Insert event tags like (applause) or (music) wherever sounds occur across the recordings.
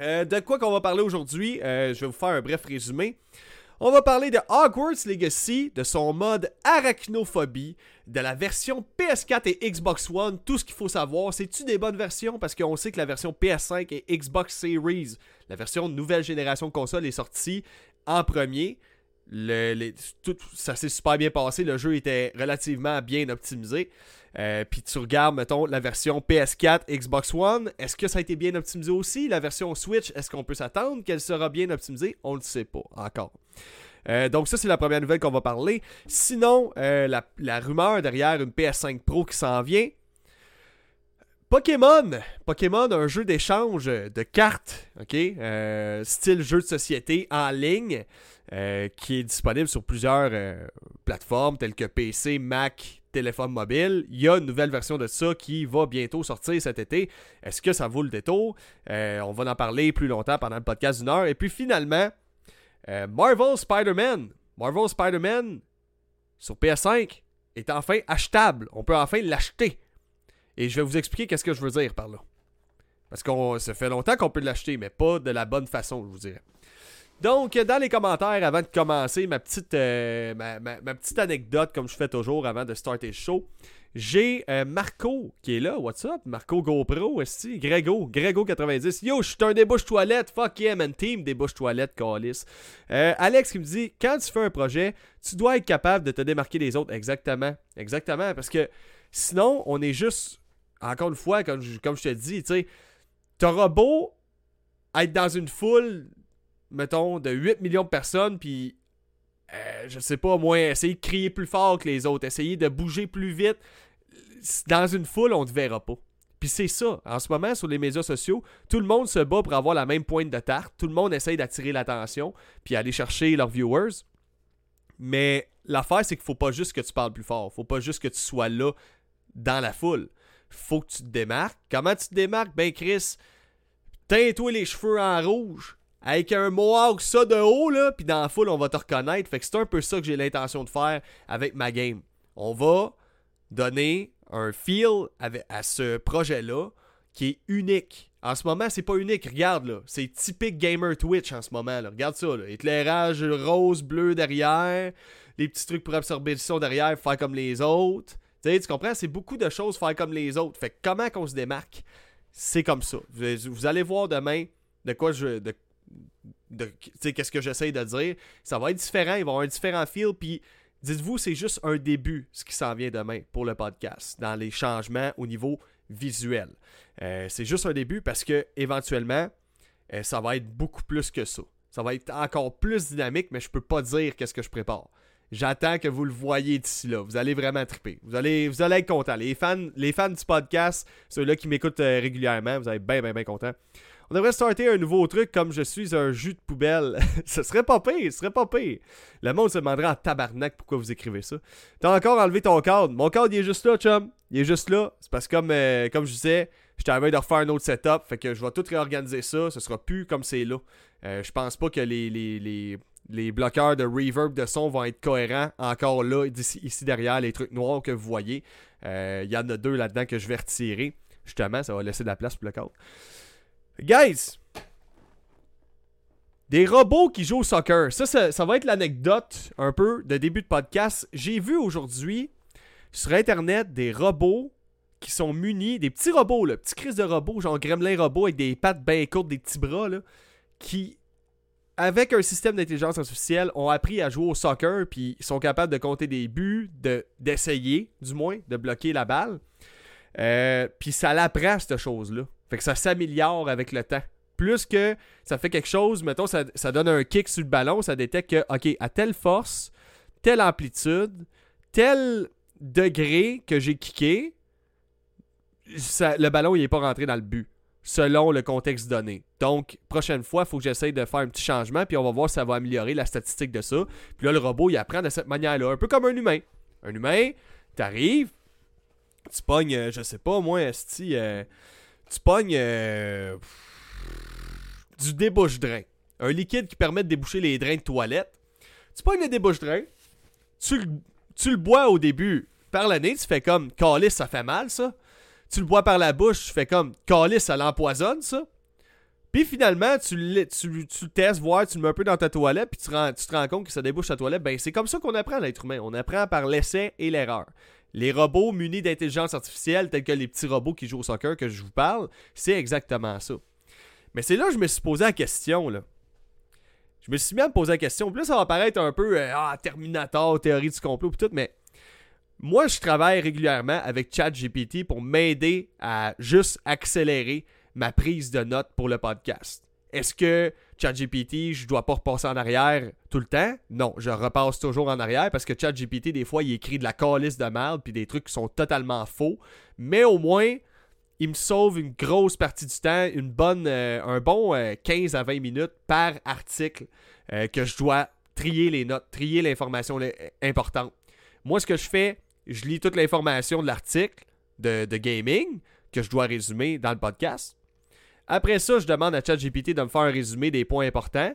Euh, de quoi qu'on va parler aujourd'hui? Euh, Je vais vous faire un bref résumé. On va parler de Hogwarts Legacy, de son mode arachnophobie, de la version PS4 et Xbox One, tout ce qu'il faut savoir. C'est-tu des bonnes versions? Parce qu'on sait que la version PS5 et Xbox Series, la version nouvelle génération de console, est sortie en premier. Tout, ça s'est super bien passé. Le jeu était relativement bien optimisé. Euh, puis tu regardes, mettons, la version PS4, Xbox One. Est-ce que ça a été bien optimisé aussi? La version Switch, est-ce qu'on peut s'attendre qu'elle sera bien optimisée? On ne le sait pas encore. Euh, donc ça, c'est la première nouvelle qu'on va parler. Sinon, euh, la, la, rumeur derrière une PS5 Pro qui s'en vient. Pokémon. Pokémon, un jeu d'échange de cartes, ok, style jeu de société en ligne. Euh, qui est disponible sur plusieurs euh, plateformes telles que PC, Mac, téléphone mobile. Il y a une nouvelle version de ça qui va bientôt sortir cet été. Est-ce que ça vaut le détour? Euh, On va en parler plus longtemps pendant le podcast d'une heure. Et puis finalement, Marvel Spider-Man. Marvel Spider-Man sur PS5 est enfin achetable. On peut enfin l'acheter. Et je vais vous expliquer qu'est-ce que je veux dire par là. Parce que ça fait longtemps qu'on peut l'acheter, mais pas de la bonne façon, je vous dirais. Donc, dans les commentaires, avant de commencer ma petite, euh, ma, petite anecdote, comme je fais toujours avant de starter le show, j'ai euh, Marco qui est là. What's up? Marco GoPro, est Grego, Grego90. Yo, je suis un débouche toilette. Fuck yeah, man. Team débouche toilette, Calis. Euh, Alex qui me dit quand tu fais un projet, tu dois être capable de te démarquer des autres. Exactement. Exactement. Parce que sinon, on est juste, encore une fois, comme je, comme je te dis, tu sais, t'auras beau être dans une foule mettons, de 8 millions de personnes, puis euh, je sais pas, moi, essayer de crier plus fort que les autres, essayer de bouger plus vite. Dans une foule, on ne te verra pas. Puis c'est ça. En ce moment, sur les médias sociaux, tout le monde se bat pour avoir la même pointe de tarte. Tout le monde essaye d'attirer l'attention, puis aller chercher leurs viewers. Mais l'affaire, c'est qu'il faut pas juste que tu parles plus fort. Faut pas juste que tu sois là dans la foule. Faut que tu te démarques. Comment tu te démarques? Ben, Chris, teins-toi les cheveux en rouge avec un mohawk ça de haut, là, puis dans la foule, on va te reconnaître. Fait que c'est un peu ça que j'ai l'intention de faire avec ma game. On va donner un feel à ce projet-là qui est unique. En ce moment, c'est pas unique. Regarde, là. C'est typique gamer Twitch en ce moment. Là. Regarde ça, là. Éclairage rose, bleu derrière. Les petits trucs pour absorber le son derrière, faire comme les autres. Tu sais, tu comprends? C'est beaucoup de choses faire comme les autres. Fait que comment qu'on se démarque? C'est comme ça. Vous, allez voir demain de quoi je, qu'est-ce que j'essaye de dire. Ça va être différent, il va avoir un différent feel, puis dites-vous, c'est juste un début, ce qui s'en vient demain pour le podcast, dans les changements au niveau visuel. Euh, c'est juste un début parce que éventuellement, euh, ça va être beaucoup plus que ça. Ça va être encore plus dynamique, mais je peux pas dire qu'est-ce que je prépare. J'attends que vous le voyez d'ici là. Vous allez vraiment triper. Vous allez, vous allez être content. Les fans, les fans du podcast, ceux-là qui m'écoutent euh, régulièrement, vous allez être bien, bien, bien contents. On devrait starter un nouveau truc comme je suis un jus de poubelle. (laughs) ce serait pas pire, ce serait pas pire. Le monde se demanderait en tabarnak pourquoi vous écrivez ça. T'as encore enlevé ton cadre. Mon cadre, il est juste là, chum. Il est juste là. C'est parce que comme, euh, comme je disais, j'étais train de refaire un autre setup. Fait que je vais tout réorganiser ça. Ce sera plus comme c'est là. Euh, je pense pas que les, les, les, bloqueurs de reverb de son vont être cohérents encore là, ici, derrière les trucs noirs que vous voyez. Euh, il y en a deux là-dedans que je vais retirer. Justement, ça va laisser de la place pour le cadre. Guys, des robots qui jouent au soccer. Ça, ça, va être l'anecdote un peu de début de podcast. J'ai vu aujourd'hui sur Internet des robots qui sont munis, des petits robots, là, petits crises de robots, genre gremlin robot avec des pattes bien courtes, des petits bras, là, qui, avec un système d'intelligence artificielle, ont appris à jouer au soccer, puis sont capables de compter des buts, de, d'essayer, du moins, de bloquer la balle. Euh, puis ça l'apprend, cette chose-là. Fait que ça s'améliore avec le temps. Plus que ça fait quelque chose, mettons, ça, donne un kick sur le ballon, ça détecte que, OK, à telle force, telle amplitude, tel degré que j'ai kické, le ballon, il n'est pas rentré dans le but, selon le contexte donné. Donc, prochaine fois, il faut que j'essaye de faire un petit changement, puis on va voir si ça va améliorer la statistique de ça. Puis là, le robot, il apprend de cette manière-là, un peu comme un humain. Un humain, t'arrives, tu pognes, euh, je sais pas, moi, esti, euh, tu pognes euh, du débouche-drain. Un liquide qui permet de déboucher les drains de toilette. Tu pognes le débouche-drain, tu, tu, le bois au début par nez, tu fais comme calice, ça fait mal ça. Tu le bois par la bouche, tu fais comme calice, ça l'empoisonne ça. Puis finalement, tu, le- tu, tu testes, voir, tu le mets un peu dans ta toilette, puis tu, tu te rends compte que ça débouche ta toilette. Ben, c'est comme ça qu'on apprend l'être humain. On apprend par l'essai et l'erreur. Les robots munis d'intelligence artificielle, tels que les petits robots qui jouent au soccer que je vous parle, c'est exactement ça. Mais c'est là que je me suis posé la question, là. Je me suis mis à me poser la question. Puis là, ça va paraître un peu euh, ah, Terminator, théorie du complot, puis tout, mais moi, je travaille régulièrement avec ChatGPT pour m'aider à juste accélérer ma prise de notes pour le podcast. Est-ce que ChatGPT, je dois pas repasser en arrière tout le temps? Non, je repasse toujours en arrière parce que ChatGPT, des fois, il écrit de la calice de merde puis des trucs qui sont totalement faux. Mais au moins, il me sauve une grosse partie du temps, une bonne, euh, un bon euh, 15 à 20 minutes par article euh, que je dois trier les notes, trier l'information importante. Moi, ce que je fais, je lis toute l'information de l'article de, de gaming que je dois résumer dans le podcast. Après ça, je demande à ChatGPT de me faire un résumé des points importants.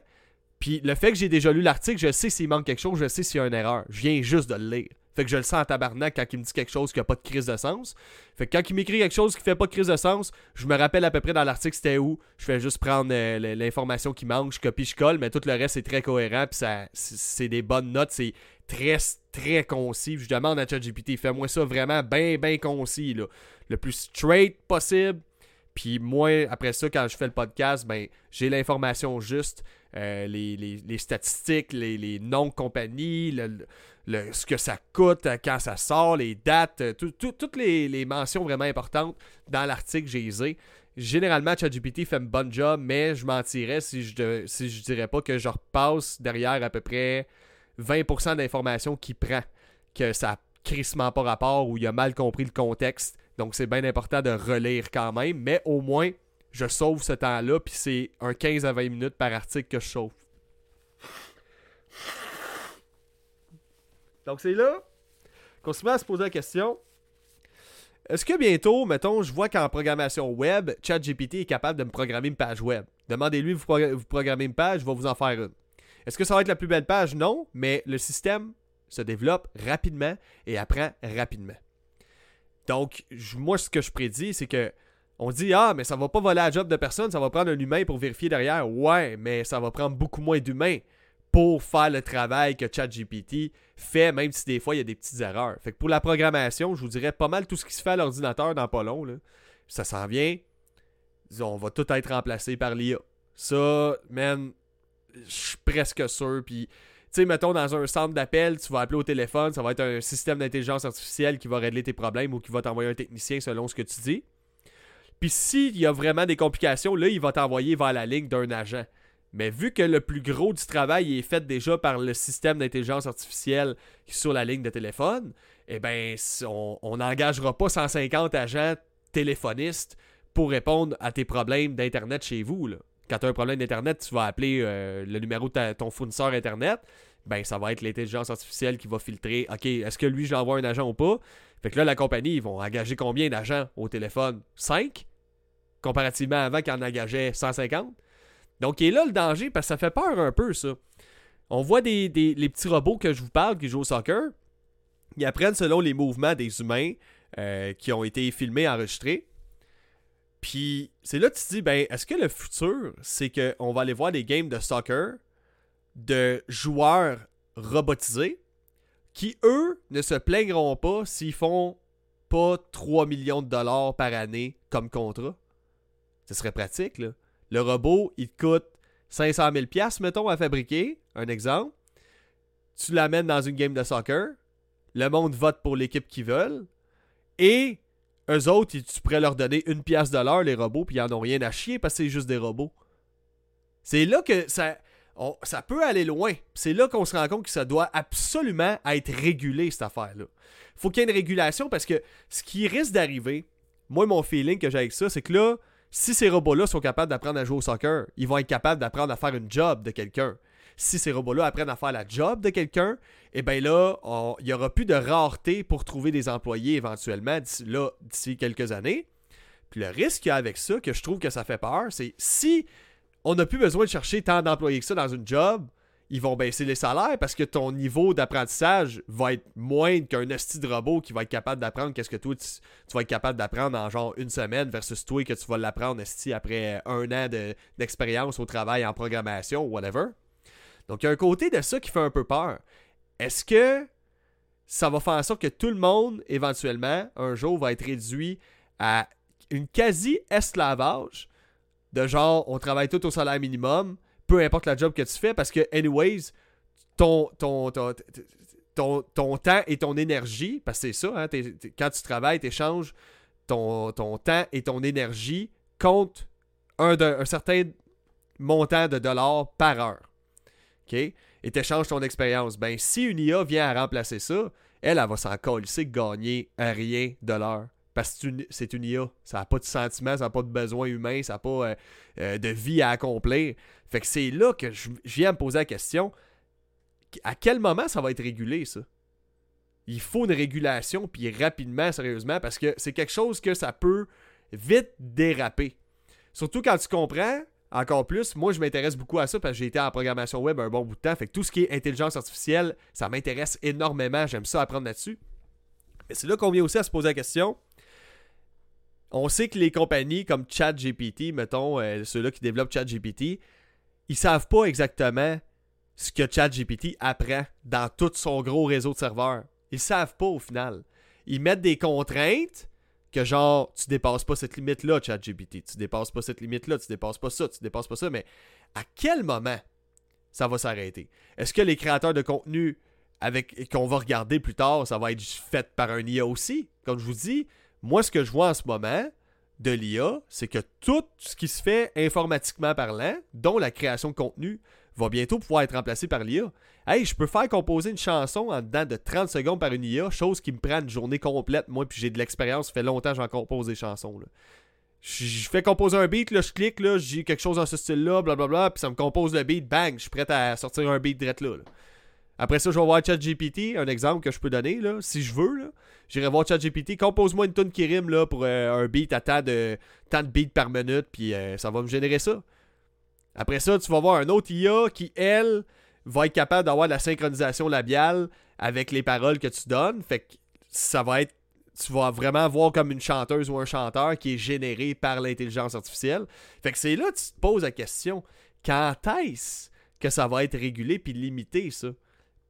Puis le fait que j'ai déjà lu l'article, je sais s'il manque quelque chose, je sais s'il y a une erreur. Je viens juste de le lire. Fait que je le sens en tabarnak quand il me dit quelque chose qui n'a pas de crise de sens. Fait que quand il m'écrit quelque chose qui fait pas de crise de sens, je me rappelle à peu près dans l'article c'était où. Je fais juste prendre euh, l'information qui manque, je copie, je colle, mais tout le reste est très cohérent. Puis c'est des bonnes notes, c'est très, très concis. Je demande à ChatGPT, fais-moi ça vraiment bien, bien concis. Le plus straight possible. Puis moi, après ça, quand je fais le podcast, ben j'ai l'information juste, euh, les, les- les statistiques, les, les noms de compagnie, le- le- ce que ça coûte euh, quand ça sort, les dates, euh, tout- tout- toutes les, les mentions vraiment importantes dans l'article, j'ai les. Généralement, ChatGPT fait un bon job, mais je mentirais si je, si je dirais pas que je repasse derrière à peu près 20% d'informations qu'il prend, que ça crissement pas rapport ou il a mal compris le contexte. Donc c'est bien important de relire quand même, mais au moins je sauve ce temps-là, puis c'est un 15 à 20 minutes par article que je sauve. Donc c'est là qu'on se met à se poser la question. Est-ce que bientôt, mettons, je vois qu'en programmation web, ChatGPT est capable de me programmer une page web? Demandez-lui, vous, progr- vous programmez une page, je vais vous en faire une. Est-ce que ça va être la plus belle page? Non, mais le système se développe rapidement et apprend rapidement. Donc, moi, ce que je prédis, c'est que on dit Ah, mais ça va pas voler la job de personne, ça va prendre un humain pour vérifier derrière. Ouais, mais ça va prendre beaucoup moins d'humains pour faire le travail que ChatGPT fait, même si des fois il y a des petites erreurs. Fait que pour la programmation, je vous dirais pas mal tout ce qui se fait à l'ordinateur dans pas long. Là, ça s'en vient. On va tout être remplacé par l'IA. Ça, man, je suis presque sûr. Puis, tu sais, mettons, dans un centre d'appel, tu vas appeler au téléphone, ça va être un système d'intelligence artificielle qui va régler tes problèmes ou qui va t'envoyer un technicien selon ce que tu dis. Puis, s'il y a vraiment des complications, là, il va t'envoyer vers la ligne d'un agent. Mais vu que le plus gros du travail est fait déjà par le système d'intelligence artificielle sur la ligne de téléphone, eh ben, on n'engagera pas 150 agents téléphonistes pour répondre à tes problèmes d'Internet chez vous. Là. Quand tu as un problème d'Internet, tu vas appeler euh, le numéro de ton fournisseur Internet. Ben, ça va être l'intelligence artificielle qui va filtrer. OK, est-ce que lui, je l'envoie un agent ou pas? Fait que là, la compagnie, ils vont engager combien d'agents au téléphone? 5? Comparativement à avant qu'ils en engageaient 150? Donc, il est là le danger parce que ça fait peur un peu, ça. On voit des, des- les petits robots que je vous parle qui jouent au soccer. Ils apprennent selon les mouvements des humains euh, qui ont été filmés, enregistrés. Puis, c'est là que tu te dis, ben, est-ce que le futur, c'est qu'on va aller voir des games de soccer de joueurs robotisés qui, eux, ne se plaindront pas s'ils font pas 3 millions de dollars par année comme contrat? Ce serait pratique, là. Le robot, il te coûte 500 000 pièces mettons, à fabriquer. Un exemple. Tu l'amènes dans une game de soccer. Le monde vote pour l'équipe qu'ils veulent. Et eux autres, tu pourrais leur donner une pièce de l'heure, les robots, puis ils en ont rien à chier parce que c'est juste des robots. C'est là que ça, ça peut aller loin. C'est là qu'on se rend compte que ça doit absolument être régulé, cette affaire-là. Faut qu'il y ait une régulation parce que ce qui risque d'arriver, moi, mon feeling que j'ai avec ça, c'est que là, si ces robots-là sont capables d'apprendre à jouer au soccer, ils vont être capables d'apprendre à faire une job de quelqu'un. Si ces robots-là apprennent à faire la job de quelqu'un, eh bien là, il n'y aura plus de rareté pour trouver des employés éventuellement d'ici quelques années. Puis le risque qu'il y a avec ça, que je trouve que ça fait peur, c'est si on n'a plus besoin de chercher tant d'employés que ça dans une job, ils vont baisser les salaires parce que ton niveau d'apprentissage va être moindre qu'un esti de robot qui va être capable d'apprendre qu'est-ce que toi tu, vas être capable d'apprendre en genre une semaine versus toi que tu vas l'apprendre esti après un an d'expérience au travail en programmation ou whatever. Donc il y a un côté de ça qui fait un peu peur. Est-ce que ça va faire en sorte que tout le monde, éventuellement, un jour, va être réduit à une quasi-esclavage de genre on travaille tout au salaire minimum, peu importe la job que tu fais, parce que, anyways, ton, ton, temps et ton énergie, parce que c'est ça, hein, quand tu travailles, tu échanges ton, ton temps et ton énergie contre un, un certain montant de dollars par heure. OK? Et tu échanges ton expérience. Ben, si une IA vient à remplacer ça, elle, va s'en coller, gagner rien de l'heure. Parce que c'est une IA. Ça n'a pas de sentiments, ça n'a pas de besoins humains, ça n'a pas euh, euh, de vie à accomplir. Fait que c'est là que je, viens me poser la question à quel moment ça va être régulé, ça? Il faut une régulation, puis rapidement, sérieusement, parce que c'est quelque chose que ça peut vite déraper. Surtout quand tu comprends encore plus, moi je m'intéresse beaucoup à ça parce que j'ai été en programmation web un bon bout de temps. Fait que tout ce qui est intelligence artificielle, ça m'intéresse énormément. J'aime ça apprendre là-dessus. Mais c'est là qu'on vient aussi à se poser la question on sait que les compagnies comme ChatGPT, mettons, euh, ceux-là qui développent ChatGPT, ils savent pas exactement ce que ChatGPT apprend dans tout son gros réseau de serveurs. Ils savent pas au final. Ils mettent des contraintes que genre, tu dépasses pas cette limite-là, ChatGPT. Tu dépasses pas cette limite-là, tu dépasses pas ça, tu dépasses pas ça. Mais à quel moment ça va s'arrêter? Est-ce que les créateurs de contenu avec qu'on va regarder plus tard, ça va être fait par un IA aussi? Comme je vous dis, moi, ce que je vois en ce moment de l'IA, c'est que tout ce qui se fait informatiquement parlant, dont la création de contenu, va bientôt pouvoir être remplacé par l'IA. Hey, je peux faire composer une chanson en dedans de 30 secondes par une IA, chose qui me prend une journée complète, moi, puis j'ai de l'expérience, ça fait longtemps que j'en compose des chansons. Je fais composer un beat, là, je clique, là, j'ai quelque chose dans ce style-là, blablabla, puis ça me compose le beat, bang, je suis prêt à sortir un beat direct là. là. Après ça, je vais voir ChatGPT, un exemple que je peux donner, si je veux. J'irai voir ChatGPT, compose-moi une tune qui rime pour euh, un beat à tant de, tant de beats par minute, puis euh, ça va me générer ça. Après ça, tu vas voir un autre IA qui, elle, va être capable d'avoir la synchronisation labiale avec les paroles que tu donnes. Fait que ça va être. Tu vas vraiment voir comme une chanteuse ou un chanteur qui est généré par l'intelligence artificielle. Fait que c'est là que tu te poses la question quand est-ce que ça va être régulé puis limité, ça?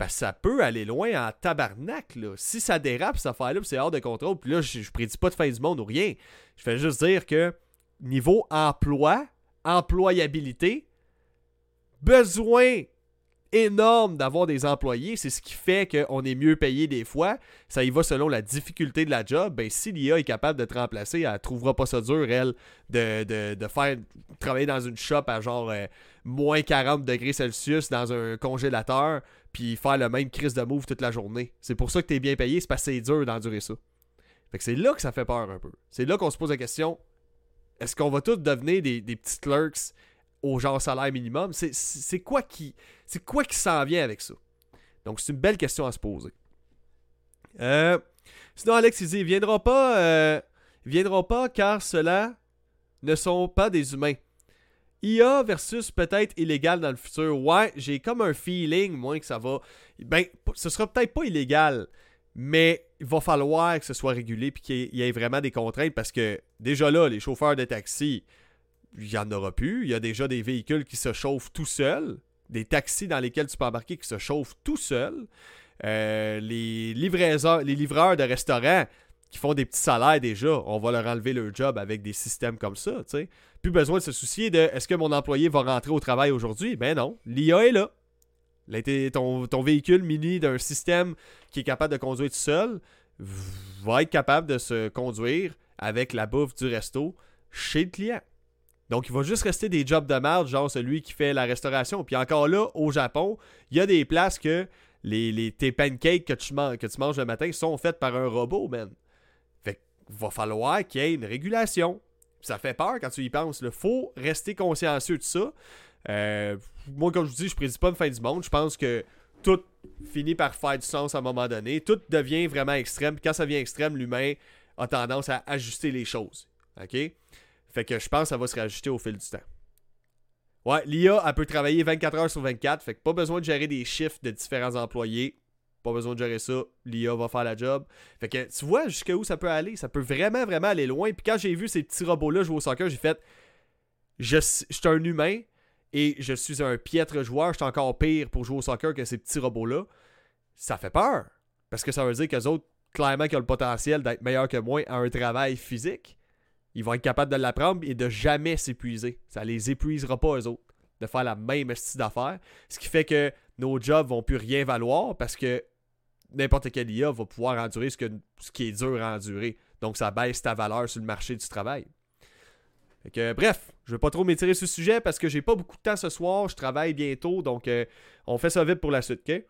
Ça peut aller loin en tabarnak. Là. Si ça dérape, cette affaire-là, c'est hors de contrôle. Puis là, je, je prédis pas de fin du monde ou rien. Je vais juste dire que niveau emploi, employabilité, besoin énorme d'avoir des employés. C'est ce qui fait qu'on est mieux payé des fois. Ça y va selon la difficulté de la job. Ben, si l'IA est capable de te remplacer, elle trouvera pas ça dur, elle, de, faire travailler dans une shop à genre euh, moins 40 degrés Celsius dans un congélateur, puis faire le même crise de move toute la journée. C'est pour ça que tu es bien payé, c'est parce que c'est dur d'endurer ça. Fait que c'est là que ça fait peur un peu. C'est là qu'on se pose la question est-ce qu'on va tous devenir des, petits clerks au genre salaire minimum? C'est quoi qui c'est quoi qui s'en vient avec ça? Donc c'est une belle question à se poser. Euh, sinon, Alex il dit viendra pas, euh, viendra pas car ceux-là ne sont pas des humains. IA versus peut-être illégal dans le futur. Ouais, j'ai comme un feeling, moi, que ça va. Ben, ce sera peut-être pas illégal, mais il va falloir que ce soit régulé puis qu'il y ait vraiment des contraintes parce que déjà là, les chauffeurs de taxi, il n'y en aura plus. Il y a déjà des véhicules qui se chauffent tout seuls, des taxis dans lesquels tu peux embarquer qui se chauffent tout seuls. Euh, les, les livreurs de restaurants qui font des petits salaires déjà, on va leur enlever leur job avec des systèmes comme ça. Plus besoin de se soucier de est-ce que mon employé va rentrer au travail aujourd'hui? Ben non, l'IA est là. Ton, ton véhicule mini d'un système qui est capable de conduire tout seul va être capable de se conduire avec la bouffe du resto chez le client. Donc, il va juste rester des jobs de merde, genre celui qui fait la restauration. Puis encore là, au Japon, il y a des places que les, tes pancakes que tu, que tu manges le matin sont faites par un robot, man. Fait qu'il va falloir qu'il y ait une régulation. Ça fait peur quand tu y penses. Il faut rester consciencieux de ça. Euh, moi, comme je vous dis, je prédis pas une fin du monde. Je pense que tout finit par faire du sens à un moment donné. Tout devient vraiment extrême. Quand ça devient extrême, l'humain a tendance à ajuster les choses. OK? Fait que je pense que ça va se rajouter au fil du temps. Ouais, l'IA, elle peut travailler 24 heures sur 24. Fait que pas besoin de gérer des chiffres de différents employés. Pas besoin de gérer ça. L'IA va faire la job. Fait que tu vois jusqu'où ça peut aller. Ça peut vraiment, vraiment aller loin. Puis quand j'ai vu ces petits robots-là jouer au soccer, j'ai fait. Je, je suis un humain et je suis un piètre joueur. Je suis encore pire pour jouer au soccer que ces petits robots-là. Ça fait peur. Parce que ça veut dire qu'eux autres, clairement, qui ont le potentiel d'être meilleurs que moi à un travail physique, ils vont être capables de l'apprendre et de jamais s'épuiser. Ça les épuisera pas, eux autres, de faire la même style d'affaires. Ce qui fait que nos jobs vont plus rien valoir parce que n'importe quel IA va pouvoir endurer ce, que, ce qui est dur à endurer. Donc, ça baisse ta valeur sur le marché du travail. que, bref, je ne vais pas trop m'étirer sur ce sujet parce que j'ai pas beaucoup de temps ce soir. Je travaille bientôt, donc euh, on fait ça vite pour la suite, ok?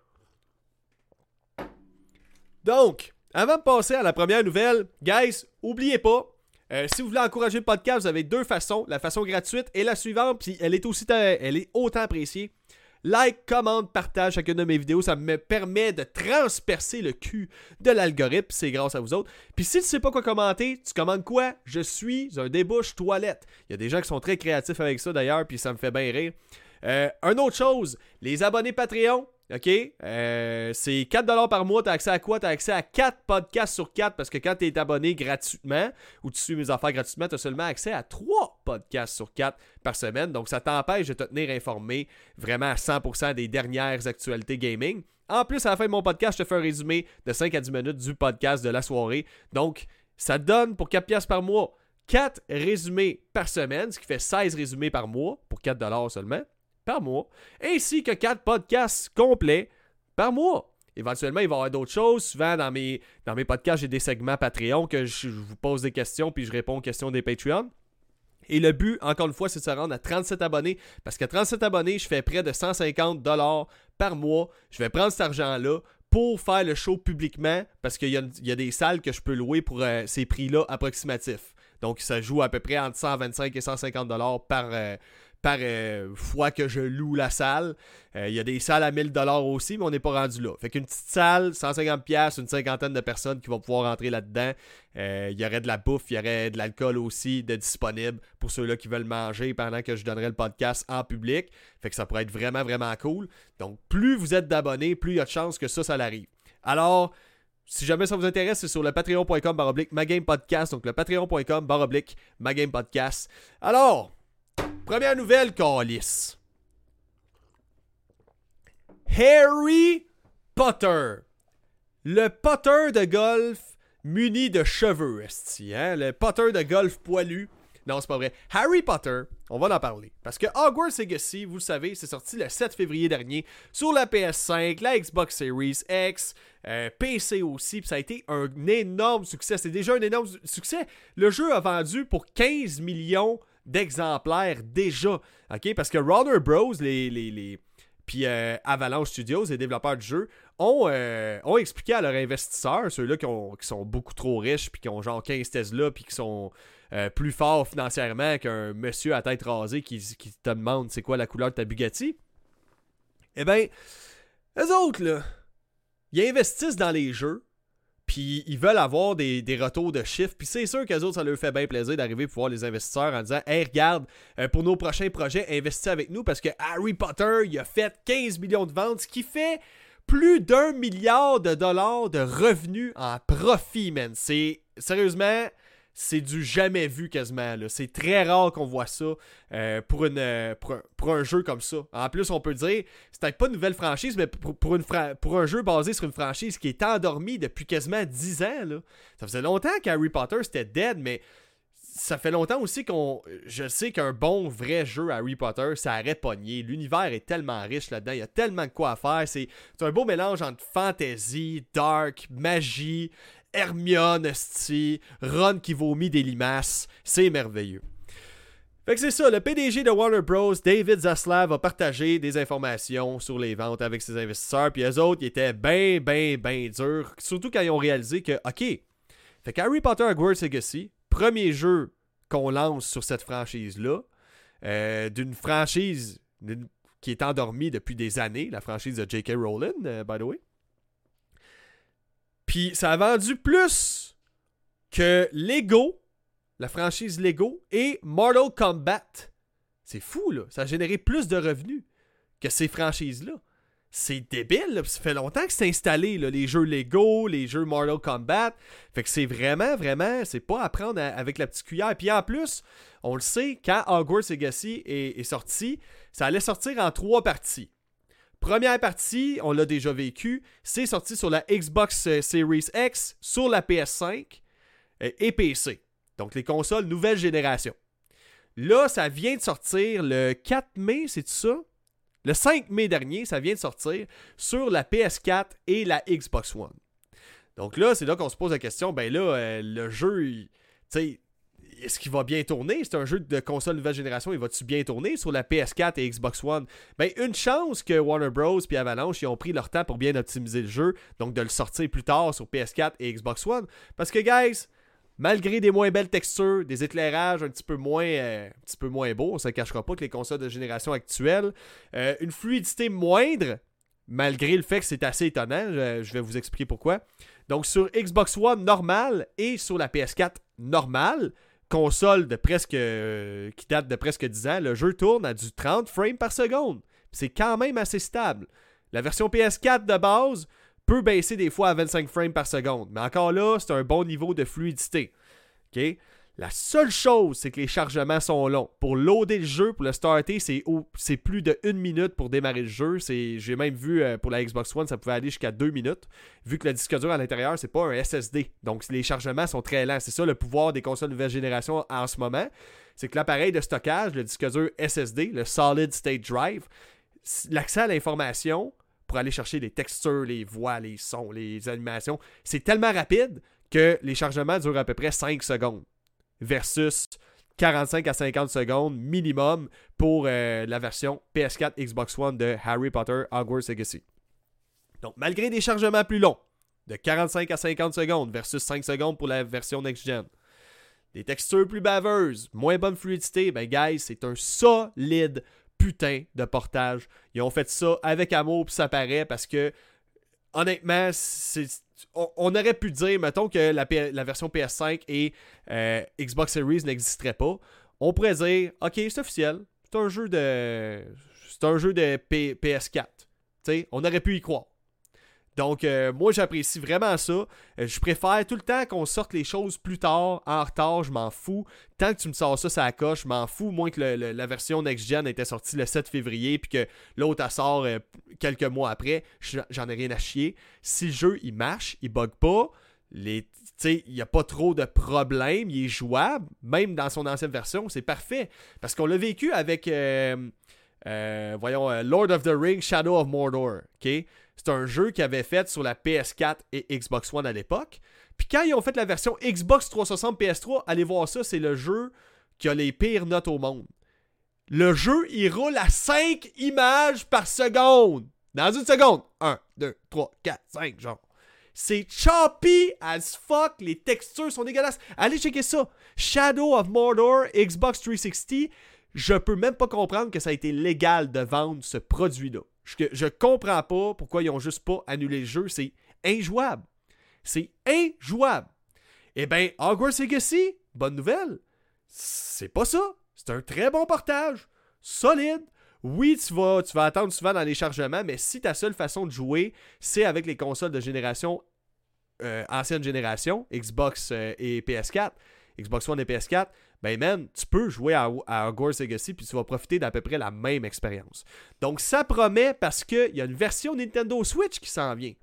Donc, avant de passer à la première nouvelle, guys, oubliez pas, euh, si vous voulez encourager le podcast, vous avez deux façons. La façon gratuite et la suivante, puis elle est aussi elle est autant appréciée. Like, commente, partage chacune de mes vidéos. Ça me permet de transpercer le cul de l'algorithme. C'est grâce à vous autres. Puis si tu sais pas quoi commenter, tu commandes quoi? Je suis un débouche toilette. Il y a des gens qui sont très créatifs avec ça d'ailleurs, puis ça me fait bien rire. Euh, une autre chose, les abonnés Patreon, OK? Euh, c'est 4$ par mois. Tu as accès à quoi? Tu as accès à 4 podcasts sur 4 parce que quand tu es abonné gratuitement ou tu suis mes affaires gratuitement, tu as seulement accès à 3 podcasts sur 4 par semaine. Donc, ça t'empêche de te tenir informé vraiment à 100% des dernières actualités gaming. En plus, à la fin de mon podcast, je te fais un résumé de 5 à 10 minutes du podcast de la soirée. Donc, ça donne pour 4$ par mois 4 résumés par semaine, ce qui fait 16 résumés par mois pour 4$ seulement par mois, ainsi que 4 podcasts complets par mois. Éventuellement, il va y avoir d'autres choses. Souvent, dans mes, dans mes podcasts, j'ai des segments Patreon que je, vous pose des questions puis je réponds aux questions des Patreons. Et le but, encore une fois, c'est de se rendre à 37 abonnés. Parce qu'à 37 abonnés, je fais près de 150 dollars par mois. Je vais prendre cet argent-là pour faire le show publiquement. Parce qu'il y, a des salles que je peux louer pour euh, ces prix-là approximatifs. Donc, ça joue à peu près entre 125 et 150 dollars par, euh, par euh, fois que je loue la salle. Euh, il y a des salles à 1000$ aussi, mais on n'est pas rendu là. Fait qu'une petite salle, 150$, une cinquantaine de personnes qui vont pouvoir rentrer là-dedans. Euh, il y aurait de la bouffe, il y aurait de l'alcool aussi de disponible pour ceux-là qui veulent manger pendant que je donnerai le podcast en public. Fait que ça pourrait être vraiment, vraiment cool. Donc, plus vous êtes d'abonnés, plus il y a de chances que ça, ça l'arrive. Alors, si jamais ça vous intéresse, c'est sur le patreon.com baroblique podcast. Donc, le patreon.com baroblique podcast. Alors, Première nouvelle, Calis. Harry Potter. Le Potter de golf muni de cheveux, esti, hein? Le Potter de golf poilu. Non, c'est pas vrai. Harry Potter, on va en parler. Parce que Hogwarts Legacy, vous savez, c'est sorti le 7 février dernier sur la PS5, la Xbox Series X, euh, PC aussi. Puis ça a été un énorme succès. C'est déjà un énorme succès. Le jeu a vendu pour 15 millions d'exemplaires déjà. Parce que Warner Bros., les, les, puis euh, Avalanche Studios, les développeurs du jeu, ont, euh, ont expliqué à leurs investisseurs, ceux-là qui, sont beaucoup trop riches, puis qui ont genre 15 Tesla, puis qui sont euh, plus forts financièrement qu'un monsieur à tête rasée qui, qui te demande c'est quoi la couleur de ta Bugatti. Eh bien, eux autres, là, ils investissent dans les jeux puis ils veulent avoir des, retours de chiffres. Puis c'est sûr qu'eux autres, ça leur fait bien plaisir d'arriver pour voir les investisseurs en disant Hey, regarde, euh, pour nos prochains projets, investissez avec nous parce que Harry Potter, il a fait 15 millions de ventes, ce qui fait plus d'un milliard de dollars de revenus en profit, man. C'est sérieusement c'est du jamais vu quasiment. C'est très rare qu'on voit ça euh, euh, pour, un, jeu comme ça. En plus, on peut dire, c'est pas une nouvelle franchise, mais pour, un jeu basé sur une franchise qui est endormie depuis quasiment 10 ans. Ça faisait longtemps qu'Harry Potter c'était dead, mais ça fait longtemps aussi qu'on. Je sais qu'un bon vrai jeu Harry Potter, ça aurait pogné. L'univers est tellement riche là-dedans, il y a tellement de quoi à faire. C'est un beau mélange entre fantasy, dark, magie, Hermione, sti, Ron qui vomit des limaces. C'est merveilleux. Fait que c'est ça, le PDG de Warner Bros, David Zaslav, a partagé des informations sur les ventes avec ses investisseurs, puis les autres, ils étaient bien, bien, bien durs, surtout quand ils ont réalisé que, ok, fait Harry Potter Hogwarts Legacy, premier jeu qu'on lance sur cette franchise-là, euh, d'une franchise qui est endormie depuis des années, la franchise de J.K. Rowling, euh, by the way. Puis ça a vendu plus que Lego, la franchise Lego, et Mortal Kombat. C'est fou, là. Ça a généré plus de revenus que ces franchises-là. C'est débile, là. Ça fait longtemps que c'est installé, les jeux Lego, les jeux Mortal Kombat. Fait que c'est vraiment, vraiment, c'est pas à prendre avec la petite cuillère. Puis en plus, on le sait, quand Hogwarts Legacy est sorti, ça allait sortir en trois parties. Première partie, on l'a déjà vécu, c'est sorti sur la Xbox euh, Series X, sur la PS5 euh, et PC. Donc les consoles nouvelle génération. Là, ça vient de sortir le 4 mai, c'est ça? Le 5 mai dernier, ça vient de sortir sur la PS4 et la Xbox One. Donc là, c'est là qu'on se pose la question, ben là, euh, le jeu, tu sais, est-ce qu'il va bien tourner? C'est un jeu de console nouvelle génération, il va-tu bien tourner sur la PS4 et Xbox One? Ben, une chance que Warner Bros. et Avalanche ils ont pris leur temps pour bien optimiser le jeu, donc de le sortir plus tard sur PS4 et Xbox One. Parce que, guys, malgré des moins belles textures, des éclairages un petit peu moins, euh, un petit peu moins beaux, on se cachera pas que les consoles de génération actuelle, euh, une fluidité moindre, malgré le fait que c'est assez étonnant, je, je vais vous expliquer pourquoi. Donc sur Xbox One normal et sur la PS4 normale, console de presque euh, qui date de presque 10 ans, le jeu tourne à du 30 frames par seconde. C'est quand même assez stable. La version PS4 de base peut baisser des fois à 25 frames par seconde, mais encore là, c'est un bon niveau de fluidité. OK? La seule chose, c'est que les chargements sont longs. Pour loader le jeu, pour le starter, c'est plus de une minute pour démarrer le jeu. J'ai même vu euh, pour la Xbox One, ça pouvait aller jusqu'à deux minutes. Vu que le disque dur à l'intérieur, c'est pas un SSD. Donc les chargements sont très lents. C'est ça le pouvoir des consoles nouvelle génération en ce moment. C'est que l'appareil de stockage, le disque dur SSD, le Solid State Drive, l'accès à l'information pour aller chercher les textures, les voix, les sons, les animations, c'est tellement rapide que les chargements durent à peu près 5 secondes versus 45 à 50 secondes minimum pour euh, la version PS4 Xbox One de Harry Potter Hogwarts Legacy. Donc, malgré des chargements plus longs, de 45 à 50 secondes versus 5 secondes pour la version next-gen, des textures plus baveuses, moins bonne fluidité, ben, guys, c'est un solide putain de portage. Ils ont fait ça avec amour, puis ça paraît parce que, honnêtement, on, aurait pu dire, mettons que la, version PS5 et euh, Xbox Series n'existeraient pas. On pourrait dire, ok, c'est officiel, c'est un jeu de, c'est un jeu de PS4. on aurait pu y croire. Donc, euh, moi, j'apprécie vraiment ça. Euh, je préfère tout le temps qu'on sorte les choses plus tard, en retard, je m'en fous. Tant que tu me sors ça, ça coche, je m'en fous. Moins que la version next-gen était sortie le 7 février, puis que l'autre, elle sort euh, quelques mois après, j'en ai rien à chier. Si le jeu, il marche, il bug pas, il n'y a pas trop de problèmes, il est jouable, même dans son ancienne version, c'est parfait. Parce qu'on l'a vécu avec, voyons, Lord of the Rings, Shadow of Mordor, ok? C'est un jeu qu'ils avaient fait sur la PS4 et Xbox One à l'époque. Puis quand ils ont fait la version Xbox 360 PS3, allez voir ça, c'est le jeu qui a les pires notes au monde. Le jeu, il roule à 5 images par seconde. Dans une seconde. 1, 2, 3, 4, 5, genre. C'est choppy as fuck. Les textures sont dégueulasses. Allez checker ça. Shadow of Mordor, Xbox 360. Je peux même pas comprendre que ça a été légal de vendre ce produit-là. Je, je comprends pas pourquoi ils ont juste pas annulé le jeu. C'est injouable. C'est injouable. Eh bien, Hogwarts Legacy, bonne nouvelle. C'est pas ça. C'est un très bon portage. Solide. Oui, tu vas, attendre souvent dans les chargements, mais si ta seule façon de jouer, c'est avec les consoles de génération euh, ancienne génération, Xbox euh, et PS4, Xbox One et PS4, ben man, tu peux jouer à, à Hogwarts Legacy puis tu vas profiter d'à peu près la même expérience. Donc ça promet parce qu'il y a une version Nintendo Switch qui s'en vient,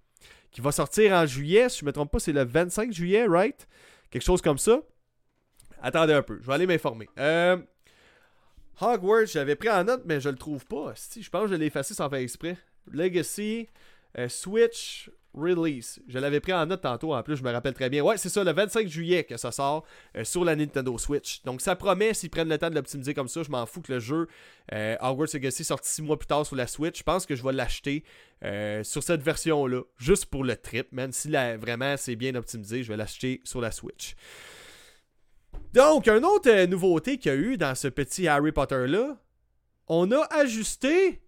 qui va sortir en juillet, si je ne me trompe pas, c'est le 25 juillet, right? Quelque chose comme ça. Attendez un peu, je vais aller m'informer. Euh, Hogwarts, j'avais pris en note, mais je le trouve pas. Si, je pense que je l'ai effacé sans faire exprès. Legacy, euh, Switch, Release. Je l'avais pris en note tantôt, en plus, je me rappelle très bien. Ouais, c'est ça, le 25 juillet que ça sort euh, sur la Nintendo Switch. Donc, ça promet, s'ils prennent le temps de l'optimiser comme ça, je m'en fous que le jeu euh, Hogwarts Legacy sorte 6 mois plus tard sur la Switch. Je pense que je vais l'acheter euh, sur cette version-là, juste pour le trip, man. Si vraiment c'est bien optimisé, je vais l'acheter sur la Switch. Donc, une autre euh, nouveauté qu'il y a eu dans ce petit Harry Potter-là, on a ajusté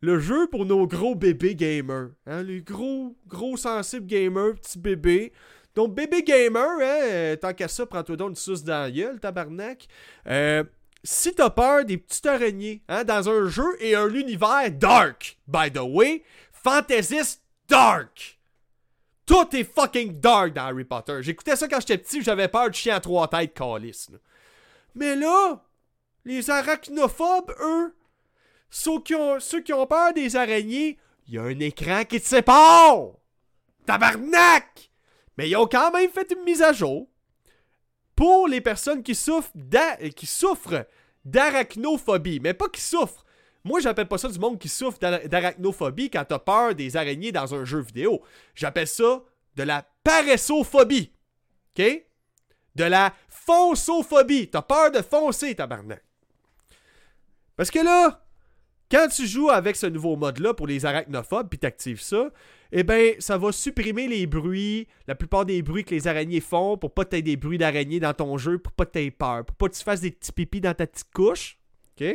le jeu pour nos gros bébés gamers. Hein, les gros, gros sensibles gamers, petits bébés. Donc, bébé gamer, hein, tant qu'à ça, prends-toi donc une sauce dans la gueule, tabarnak. Euh, si t'as peur des petites araignées hein, dans un jeu et un univers dark, by the way, fantaisiste dark. Tout est fucking dark dans Harry Potter. J'écoutais ça quand j'étais petit, j'avais peur du chien à trois têtes calice. Mais là, les arachnophobes, eux, ceux qui, ont, ceux qui ont peur des araignées, il y a un écran qui te sépare. Tabarnak! Mais ils ont quand même fait une mise à jour pour les personnes qui souffrent d'arachnophobie. Mais pas qui souffrent. Moi, j'appelle pas ça du monde qui souffre d'arachnophobie quand t'as peur des araignées dans un jeu vidéo. J'appelle ça de la paressophobie. OK? De la fonsophobie. T'as peur de foncer, tabarnak. Parce que là, quand tu joues avec ce nouveau mode-là pour les arachnophobes, puis t'actives ça, eh ben, ça va supprimer les bruits, la plupart des bruits que les araignées font, pour pas que tu des bruits d'araignées dans ton jeu, pour pas que tu aies peur, pour pas que tu fasses des petits pipis dans ta petite couche. OK?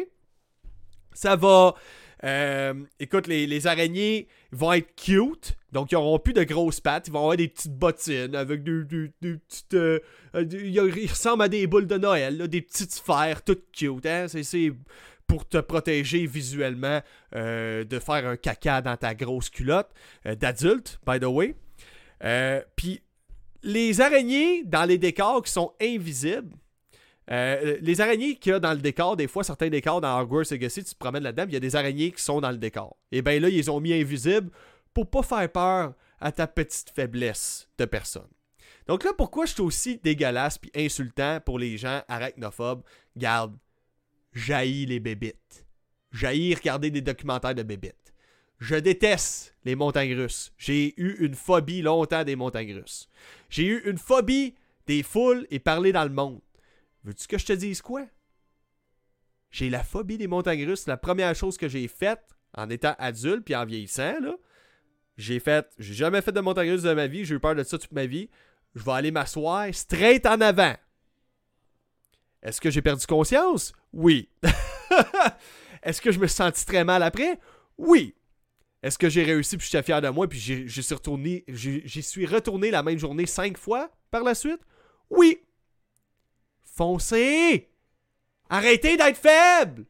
Ça va. Euh, écoute, les, araignées vont être cute, donc ils auront plus de grosses pattes, ils vont avoir des petites bottines avec des, petites. Euh, ils ressemblent à des boules de Noël, des petites sphères toutes cute. Hein? C'est pour te protéger visuellement euh, de faire un caca dans ta grosse culotte euh, d'adulte, by the way. Euh, puis les araignées dans les décors qui sont invisibles, les araignées qu'il y a dans le décor, des fois, certains décors dans Hogwarts Legacy, tu te promènes là-dedans, il y a des araignées qui sont dans le décor. Et bien là, ils les ont mis invisibles pour pas faire peur à ta petite faiblesse de personne. Donc là, pourquoi je suis aussi dégueulasse puis insultant pour les gens arachnophobes? Garde, jaillit les bébites. Jaillit regarder des documentaires de bébites. Je déteste les montagnes russes. J'ai eu une phobie longtemps des montagnes russes. J'ai eu une phobie des foules et parler dans le monde. Veux-tu que je te dise quoi? J'ai la phobie des montagnes russes. La première chose que j'ai faite en étant adulte puis en vieillissant, là, j'ai fait, j'ai jamais fait de montagne russe de ma vie, j'ai eu peur de ça toute ma vie. Je vais aller m'asseoir straight en avant. Est-ce que j'ai perdu conscience? Oui. (laughs) Est-ce que je me senti très mal après? Oui. Est-ce que j'ai réussi puis j'étais fier de moi puis j'y suis retourné, suis la même journée cinq fois par la suite? Oui. Foncez! Arrêtez d'être faible!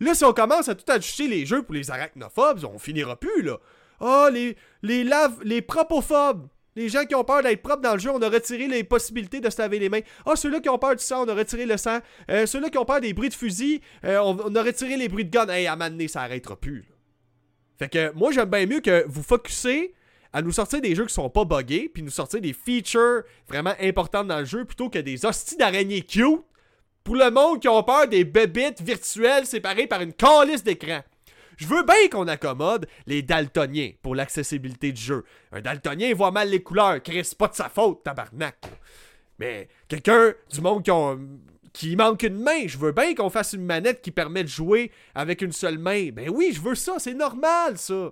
Là, si on commence à tout ajuster les jeux pour les arachnophobes, on finira plus, là. Ah, oh, les, les, les propophobes! Les gens qui ont peur d'être propres dans le jeu, on a retiré les possibilités de se laver les mains. Ah, ceux-là qui ont peur du sang, on a retiré le sang. Euh, ceux-là qui ont peur des bruits de fusil, euh, on, a retiré les bruits de gun. Hey, à un ça arrêtera plus. Fait que moi, j'aime bien mieux que vous focussez à nous sortir des jeux qui sont pas buggés, puis nous sortir des features vraiment importantes dans le jeu, plutôt que des hosties d'araignées cute pour le monde qui ont peur des bébites virtuelles séparées par une calice d'écran. Je veux bien qu'on accommode les daltoniens pour l'accessibilité du jeu. Un daltonien voit mal les couleurs, Chris, pas de sa faute, tabarnak. Mais quelqu'un du monde qui, manque une main, je veux bien qu'on fasse une manette qui permet de jouer avec une seule main. Ben oui, je veux ça, c'est normal ça.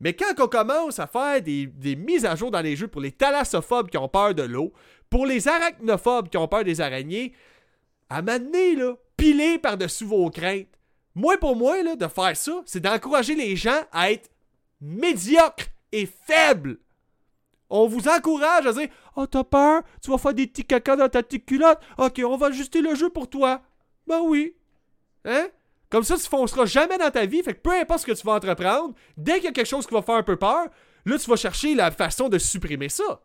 Mais quand on commence à faire des, mises à jour dans les jeux pour les thalassophobes qui ont peur de l'eau, pour les arachnophobes qui ont peur des araignées, à m'amener, là, piler par-dessus vos craintes. Moi, pour moi, là, de faire ça, c'est d'encourager les gens à être médiocres et faibles. On vous encourage à dire Oh, t'as peur? Tu vas faire des petits caca dans ta petite culotte? Ok, on va ajuster le jeu pour toi. Ben oui. Hein? Comme ça, tu fonceras jamais dans ta vie. Fait que peu importe ce que tu vas entreprendre, dès qu'il y a quelque chose qui va faire un peu peur, là, tu vas chercher la façon de supprimer ça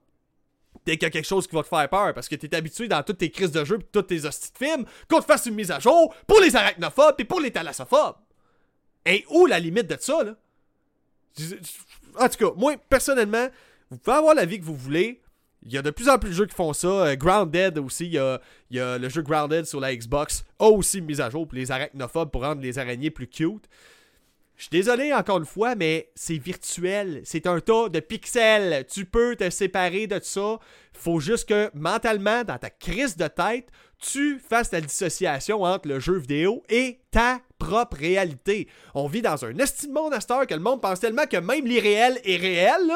dès qu'il y a quelque chose qui va te faire peur parce que t'es habitué dans toutes tes crises de jeu et toutes tes hosties de films qu'on te fasse une mise à jour pour les arachnophobes et pour les thalassophobes. Et où la limite de ça, là? En tout cas, moi, personnellement, vous pouvez avoir la vie que vous voulez. Il y a de plus en plus de jeux qui font ça. Euh, Grounded aussi, il y, a, il y, a, le jeu Grounded sur la Xbox, a aussi une mise à jour pour les arachnophobes pour rendre les araignées plus cute. Je suis désolé encore une fois, mais c'est virtuel. C'est un tas de pixels. Tu peux te séparer de ça. Faut juste que mentalement, dans ta crise de tête, tu fasses la dissociation entre le jeu vidéo et ta propre réalité. On vit dans un estime monde à que le monde pense tellement que même l'irréel est réel.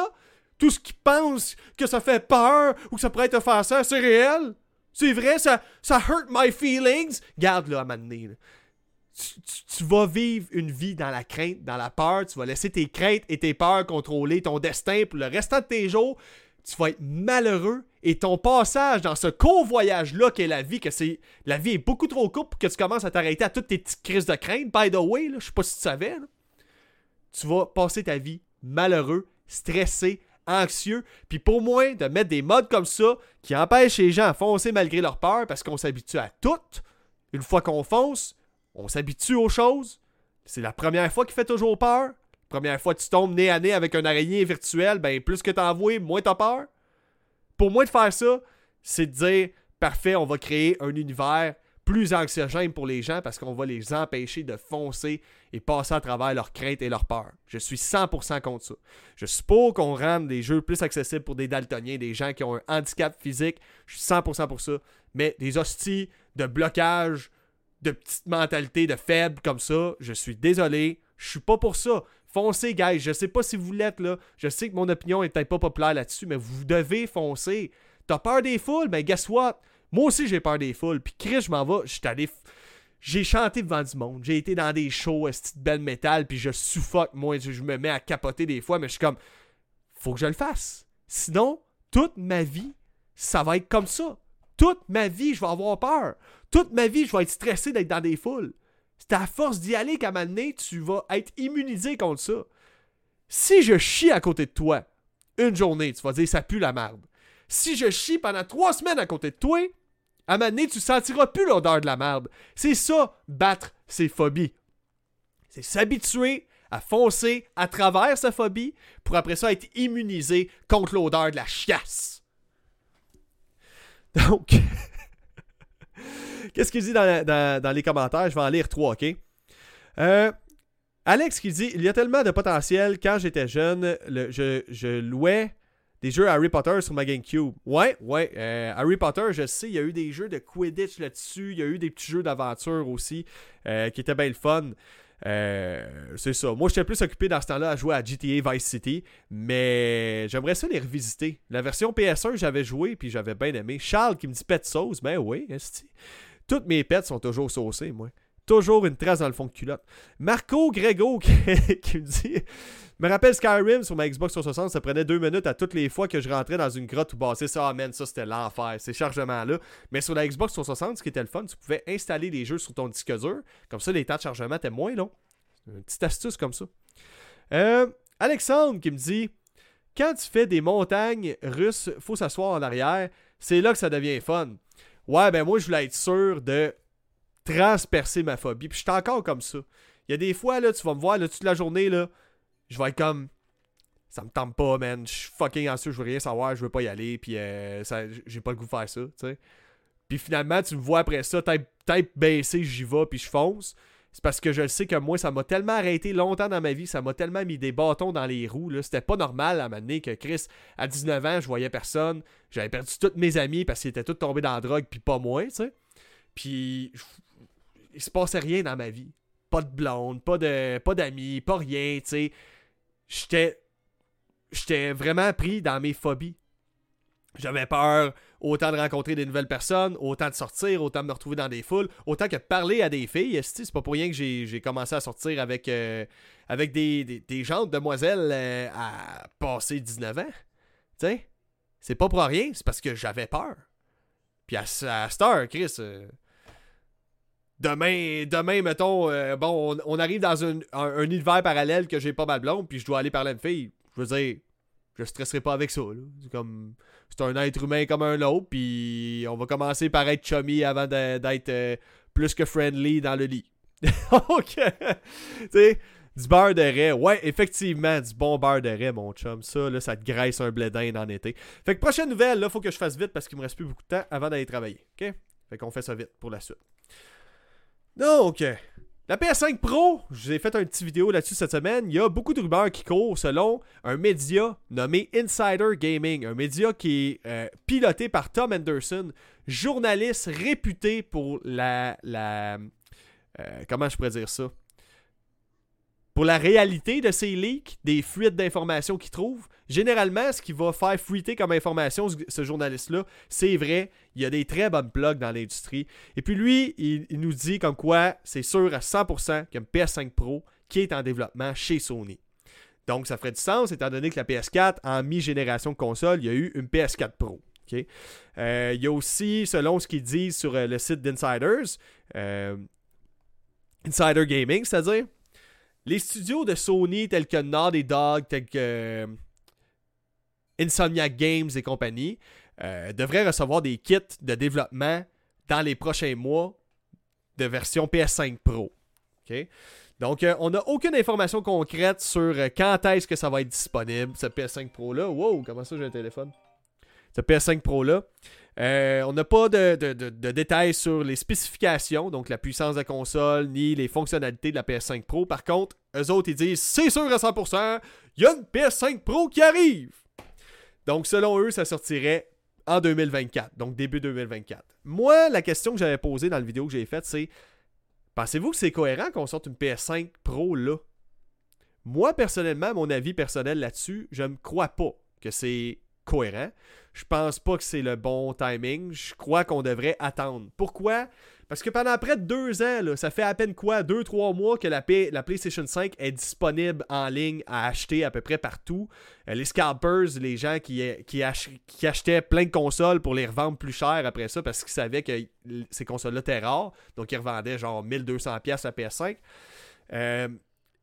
Tout ce qui pense que ça fait peur ou que ça pourrait faire ça, c'est réel. C'est vrai, ça, ça hurt my feelings. Garde là à tu, vas vivre une vie dans la crainte, dans la peur. Tu vas laisser tes craintes et tes peurs contrôler ton destin pour le restant de tes jours. tu vas être malheureux et ton passage dans ce court voyage-là qu'est la vie, que c'est la vie est beaucoup trop courte pour que tu commences à t'arrêter à toutes tes petites crises de crainte, by the way, là, je sais pas si tu savais, tu vas passer ta vie malheureux, stressé, anxieux, puis pour moi, de mettre des modes comme ça qui empêchent les gens à foncer malgré leur peur parce qu'on s'habitue à tout, une fois qu'on fonce, on s'habitue aux choses, c'est la première fois qui fait toujours peur, première fois que tu tombes nez à nez avec un araignée virtuel, ben plus que t'en vois, moins t'as peur. Pour moi, de faire ça, c'est de dire parfait, on va créer un univers plus anxiogène pour les gens parce qu'on va les empêcher de foncer et passer à travers leurs craintes et leurs peurs. Je suis 100% contre ça. Je suis pour qu'on rende les jeux plus accessibles pour des daltoniens, des gens qui ont un handicap physique. Je suis 100% pour ça. Mais des hosties de blocage, de petite mentalité de faible comme ça, je suis désolé. Je suis pas pour ça. Foncez, guys. Je sais pas si vous l'êtes, là. Je sais que mon opinion est peut-être pas populaire là-dessus, mais vous devez foncer. T'as peur des foules? Ben, guess what? Moi aussi, j'ai peur des foules. Puis Chris, je m'en vais. J'étais allé. J'ai chanté devant du monde. J'ai été dans des shows, cette belle métal, puis je suffoque. Moi, je me mets à capoter des fois, mais je suis comme. Faut que je le fasse. Sinon, toute ma vie, ça va être comme ça. Toute ma vie, je vais avoir peur. Toute ma vie, je vais être stressé d'être dans des foules. C'est à force d'y aller qu'à un moment donné, tu vas être immunisé contre ça. Si je chie à côté de toi, une journée, tu vas dire ça pue la merde. Si je chie pendant trois semaines à côté de toi, à un moment donné, tu sentiras plus l'odeur de la merde. C'est ça, battre ses phobies. C'est s'habituer à foncer à travers sa phobie pour après ça être immunisé contre l'odeur de la chiasse. (laughs) Donc, (laughs) Qu'est-ce qu'il dit dans, les commentaires? Je vais en lire trois, ok? Euh, Alex qui dit Il y a tellement de potentiel. Quand j'étais jeune, je, louais des jeux Harry Potter sur ma GameCube. Ouais, ouais. Euh, Harry Potter, je sais, il y a eu des jeux de Quidditch là-dessus. Il y a eu des petits jeux d'aventure aussi euh, qui étaient bien le fun. C'est ça. Moi, j'étais plus occupé dans ce temps-là à jouer à GTA Vice City, mais j'aimerais ça les revisiter. La version PS1, j'avais joué puis j'avais bien aimé. Charles qui me dit pet sauce, ben oui, toutes mes pets sont toujours saucées, moi. Toujours une trace dans le fond de culotte. Marco Grego (laughs) qui, me dit Me rappelle Skyrim sur ma Xbox 360, ça prenait deux minutes à toutes les fois que je rentrais dans une grotte ou bassé ça. Ah, man, ça c'était l'enfer, ces chargements-là. Mais sur la Xbox 360, ce qui était le fun, tu pouvais installer les jeux sur ton disque dur. Comme ça, les temps de chargement étaient moins longs. Une petite astuce comme ça. Euh, Alexandre qui me dit Quand tu fais des montagnes russes, faut s'asseoir en arrière. C'est là que ça devient fun. Ouais, ben moi, je voulais être sûr de transpercer ma phobie. Puis je suis encore comme ça. Il y a des fois, là, tu vas me voir, là, toute la journée, là, je vais être comme. Ça me tente pas, man. Je suis fucking anxieux, je veux rien savoir, je veux pas y aller, puis euh, j'ai pas le goût de faire ça, tu sais. Puis finalement, tu me vois après ça, tête, baissée, j'y vais, puis je fonce. C'est parce que je sais que moi, ça m'a tellement arrêté longtemps dans ma vie, ça m'a tellement mis des bâtons dans les roues. C'était pas normal à un que Chris, à 19 ans, je voyais personne. J'avais perdu tous mes amis parce qu'ils étaient tous tombés dans la drogue, puis pas moi, tu sais. Puis il se passait rien dans ma vie. Pas de blonde, pas de pas d'amis, pas rien, tu sais. J'étais j'étais vraiment pris dans mes phobies. J'avais peur autant de rencontrer des nouvelles personnes, autant de sortir, autant de me retrouver dans des foules, autant que de parler à des filles. C'est pas pour rien que j'ai commencé à sortir avec, euh, avec des, des, des gens, demoiselles euh, à passer 19 ans. Tu c'est pas pour rien, c'est parce que j'avais peur. Puis à, à Star, Chris, euh, demain, demain, mettons, bon, on, arrive dans un, un, univers parallèle que j'ai pas mal blonde, puis je dois aller parler à une fille. Je veux dire, je stresserai pas avec ça. C'est comme c'est un être humain comme un autre, puis on va commencer par être chummy avant d'être euh, plus que friendly dans le lit. (laughs) ok. tu sais, du beurre de raie. Ouais, effectivement, du bon beurre de raie, mon chum. Ça, là, ça te graisse un blédin en été. Fait que prochaine nouvelle, là, faut que je fasse vite parce qu'il me reste plus beaucoup de temps avant d'aller travailler. Ok? Fait qu'on fait ça vite pour la suite. Donc, la PS5 Pro, je vous ai fait un petit vidéo là-dessus cette semaine. Il y a beaucoup de rumeurs qui courent selon un média nommé Insider Gaming, un média qui est euh, piloté par Tom Anderson, journaliste réputé pour la, la euh, comment je pourrais dire ça, pour la réalité de ces leaks, des fuites d'informations qu'il trouve. Généralement, ce qui va faire fuiter comme information ce journaliste-là, c'est vrai, il y a des très bonnes plugs dans l'industrie. Et puis lui, il, nous dit comme quoi c'est sûr à 100% qu'il y a une PS5 Pro qui est en développement chez Sony. Donc, ça ferait du sens, étant donné que la PS4, en mi-génération de console, il y a eu une PS4 Pro. Euh, il y a aussi, selon ce qu'ils disent sur euh, le site d'Insiders, euh, Insider Gaming, c'est-à-dire, les studios de Sony tels que Naughty Dog, tels que Insomniac Games et compagnie, devraient recevoir des kits de développement dans les prochains mois de version PS5 Pro. Donc, on n'a aucune information concrète sur quand est-ce que ça va être disponible, ce PS5 Pro-là. Wow, comment ça j'ai un téléphone? ce PS5 Pro-là. Euh, on n'a pas de, détails sur les spécifications, donc la puissance de la console, ni les fonctionnalités de la PS5 Pro. Par contre, eux autres, ils disent c'est sûr à 100%, il y a une PS5 Pro qui arrive. Donc, selon eux, ça sortirait en 2024, donc début 2024. Moi, la question que j'avais posée dans la vidéo que j'ai faite, c'est pensez-vous que c'est cohérent qu'on sorte une PS5 Pro là? Moi, personnellement, mon avis personnel là-dessus, je ne crois pas que c'est cohérent. Je pense pas que c'est le bon timing. Je crois qu'on devrait attendre. Pourquoi? Parce que pendant près de deux ans, ça fait à peine quoi, deux, trois mois que la, la, PlayStation 5 est disponible en ligne à acheter à peu près partout. Euh, les scalpers, les gens qui, qui, achetaient plein de consoles pour les revendre plus cher après ça parce qu'ils savaient que ces consoles-là étaient rares. Donc ils revendaient genre 1200$ la PS5. Euh,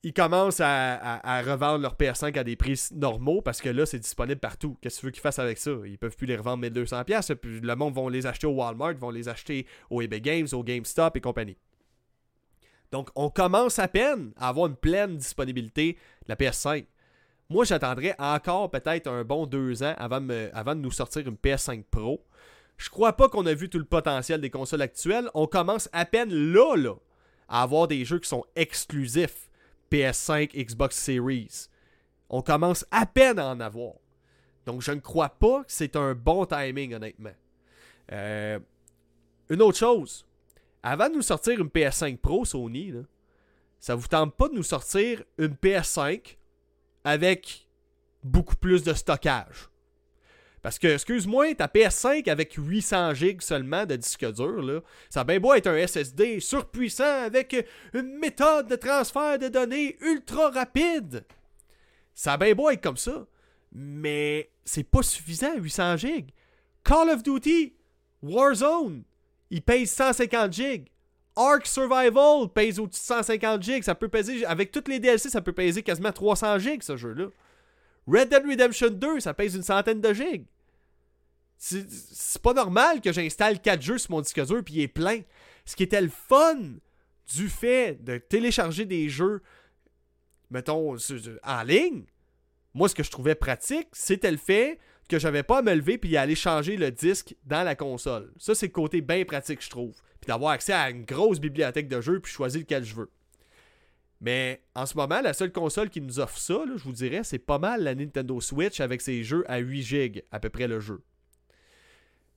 ils commencent à, revendre leur PS5 à des prix normaux parce que là, c'est disponible partout. Qu'est-ce que tu qu'ils fassent avec ça? Ils peuvent plus les revendre 1200$. Puis le monde vont les acheter au Walmart, vont les acheter au eBay Games, au GameStop et compagnie. Donc, on commence à peine à avoir une pleine disponibilité de la PS5. Moi, j'attendrais encore peut-être un bon deux ans avant, avant de nous sortir une PS5 Pro. Je crois pas qu'on a vu tout le potentiel des consoles actuelles. On commence à peine là, là, à avoir des jeux qui sont exclusifs PS5, Xbox Series. On commence à peine à en avoir. Donc je ne crois pas que c'est un bon timing, honnêtement. Euh, une autre chose. Avant de nous sortir une PS5 Pro, Sony, là, ça vous tente pas de nous sortir une PS5 avec beaucoup plus de stockage. Parce que, excuse-moi, ta PS5 avec 800 GB seulement de disque dur, là, ça a bien beau être un SSD surpuissant avec une méthode de transfert de données ultra rapide. Ça a bien beau être comme ça. Mais c'est pas suffisant, 800 GB. Call of Duty, Warzone, il pèse 150 GB. Ark Survival pèse au-dessus de 150 GB. Ça peut peser, avec toutes les DLC, ça peut peser quasiment 300 GB ce jeu-là. Red Dead Redemption 2, ça pèse une centaine de gigs. C'est pas normal que j'installe 4 jeux sur mon disque dur puis il est plein. Ce qui était le fun du fait de télécharger des jeux, mettons, en ligne, moi, ce que je trouvais pratique, c'était le fait que j'avais pas à me lever puis aller changer le disque dans la console. Ça, c'est le côté bien pratique, je trouve. Puis d'avoir accès à une grosse bibliothèque de jeux puis choisir lequel je veux. Mais en ce moment, la seule console qui nous offre ça, je vous dirais, c'est pas mal la Nintendo Switch avec ses jeux à 8 GB, à peu près le jeu.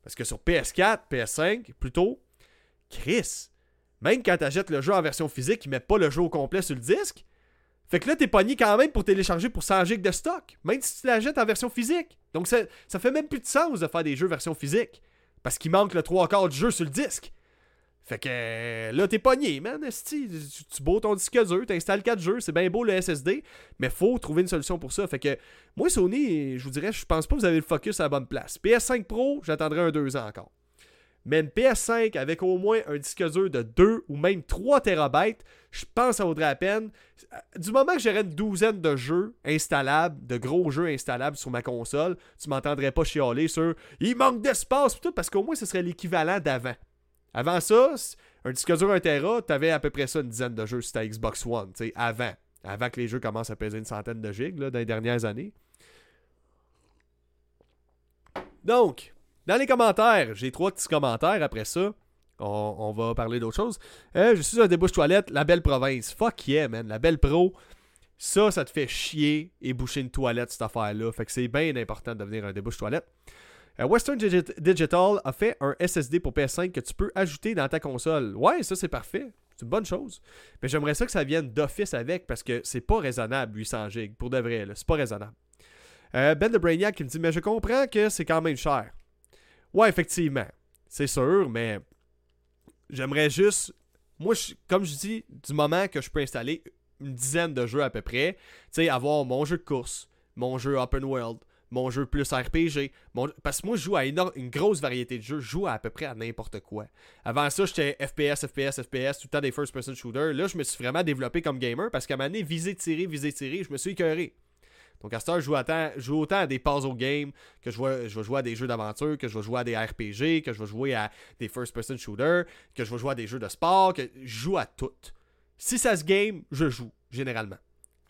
Parce que sur PS4, PS5, plutôt, Chris, même quand tu achètes le jeu en version physique, ils mettent pas le jeu au complet sur le disque. Fait que là, t'es pogné quand même pour télécharger pour 100 GB de stock, même si tu l'achètes en version physique. Donc ça, ça fait même plus de sens de faire des jeux version physique. Parce qu'il manque le 3 quarts du jeu sur le disque. Fait que euh, là, t'es pogné, man. Tu, tu beau ton disque dur, t'installes 4 jeux, c'est bien beau le SSD, mais faut trouver une solution pour ça. Fait que moi, Sony, je vous dirais, je pense pas que vous avez le focus à la bonne place. PS5 Pro, j'attendrai un 2 ans encore. Mais une PS5 avec au moins un disque dur de 2 ou même 3 TB, je pense que ça vaudrait la peine. Du moment que j'aurais une douzaine de jeux installables, de gros jeux installables sur ma console, tu m'entendrais pas chialer sur il manque d'espace tout parce qu'au moins ce serait l'équivalent d'avant. Avant ça, un disque dur 1 Tera, t'avais à peu près ça une dizaine de jeux sur ta Xbox One, tu sais, avant. Avant que les jeux commencent à peser une centaine de gigs dans les dernières années. Donc, dans les commentaires, j'ai trois petits commentaires après ça. On, va parler d'autre chose. Euh, je suis un débouche toilette, la belle province. Fuck yeah, man. La belle pro. Ça, ça te fait chier et boucher une toilette, cette affaire-là. Fait que c'est bien important de devenir un débouche toilette. Euh, Western Digital a fait un SSD pour PS5 que tu peux ajouter dans ta console. Ouais, ça c'est parfait. C'est une bonne chose. Mais j'aimerais ça que ça vienne d'office avec parce que c'est pas raisonnable 800 GB. Pour de vrai, c'est pas raisonnable. Euh, ben de Brainiac qui me dit Mais je comprends que c'est quand même cher. Ouais, effectivement. C'est sûr, mais j'aimerais juste. Moi, comme je dis, du moment que je peux installer une dizaine de jeux à peu près. Tu sais, avoir mon jeu de course, mon jeu open world, mon jeu plus RPG. Parce que moi, je joue à une, grosse variété de jeux. Je joue à, peu près à n'importe quoi. Avant ça, j'étais FPS, FPS, FPS, tout le temps des first-person shooters. Là, je me suis vraiment développé comme gamer parce qu'à un moment viser, tirer, viser, tirer, je me suis écœuré. Donc à ce je joue, je joue autant à des puzzle games que je, vais, je vais jouer à des jeux d'aventure, que je vais jouer à des RPG, que je vais jouer à des first-person shooters, que je vais jouer à des jeux de sport, que je joue à tout. Si ça se game, je joue, généralement.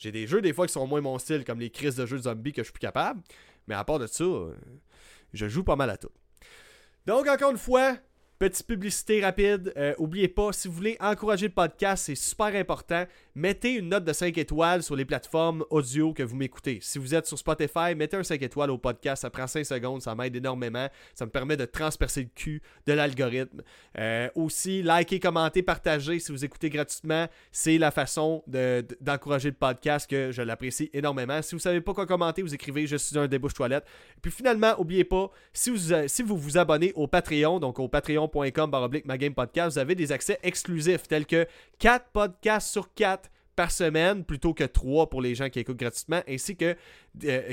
J'ai des jeux des fois qui sont moins mon style, comme les crises de jeux de zombies que je suis plus capable. Mais à part de ça, euh, je joue pas mal à tout. Donc, encore une fois, Petite publicité rapide. Euh, oubliez pas, si vous voulez encourager le podcast, c'est super important. Mettez une note de 5 étoiles sur les plateformes audio que vous m'écoutez. Si vous êtes sur Spotify, mettez un 5 étoiles au podcast. Ça prend 5 secondes, ça m'aide énormément. Ça me permet de transpercer le cul de l'algorithme. Euh, aussi, likez, commentez, partagez si vous écoutez gratuitement. C'est la façon d'encourager le podcast que je l'apprécie énormément. Si vous savez pas quoi commenter, vous écrivez Je suis un débouche toilette. Et puis finalement, oubliez pas, si vous, si vous vous abonnez au Patreon, donc au Patreon patreon.com podcast, vous avez des accès exclusifs tels que 4 podcasts sur 4 par semaine plutôt que 3 pour les gens qui écoutent gratuitement, ainsi que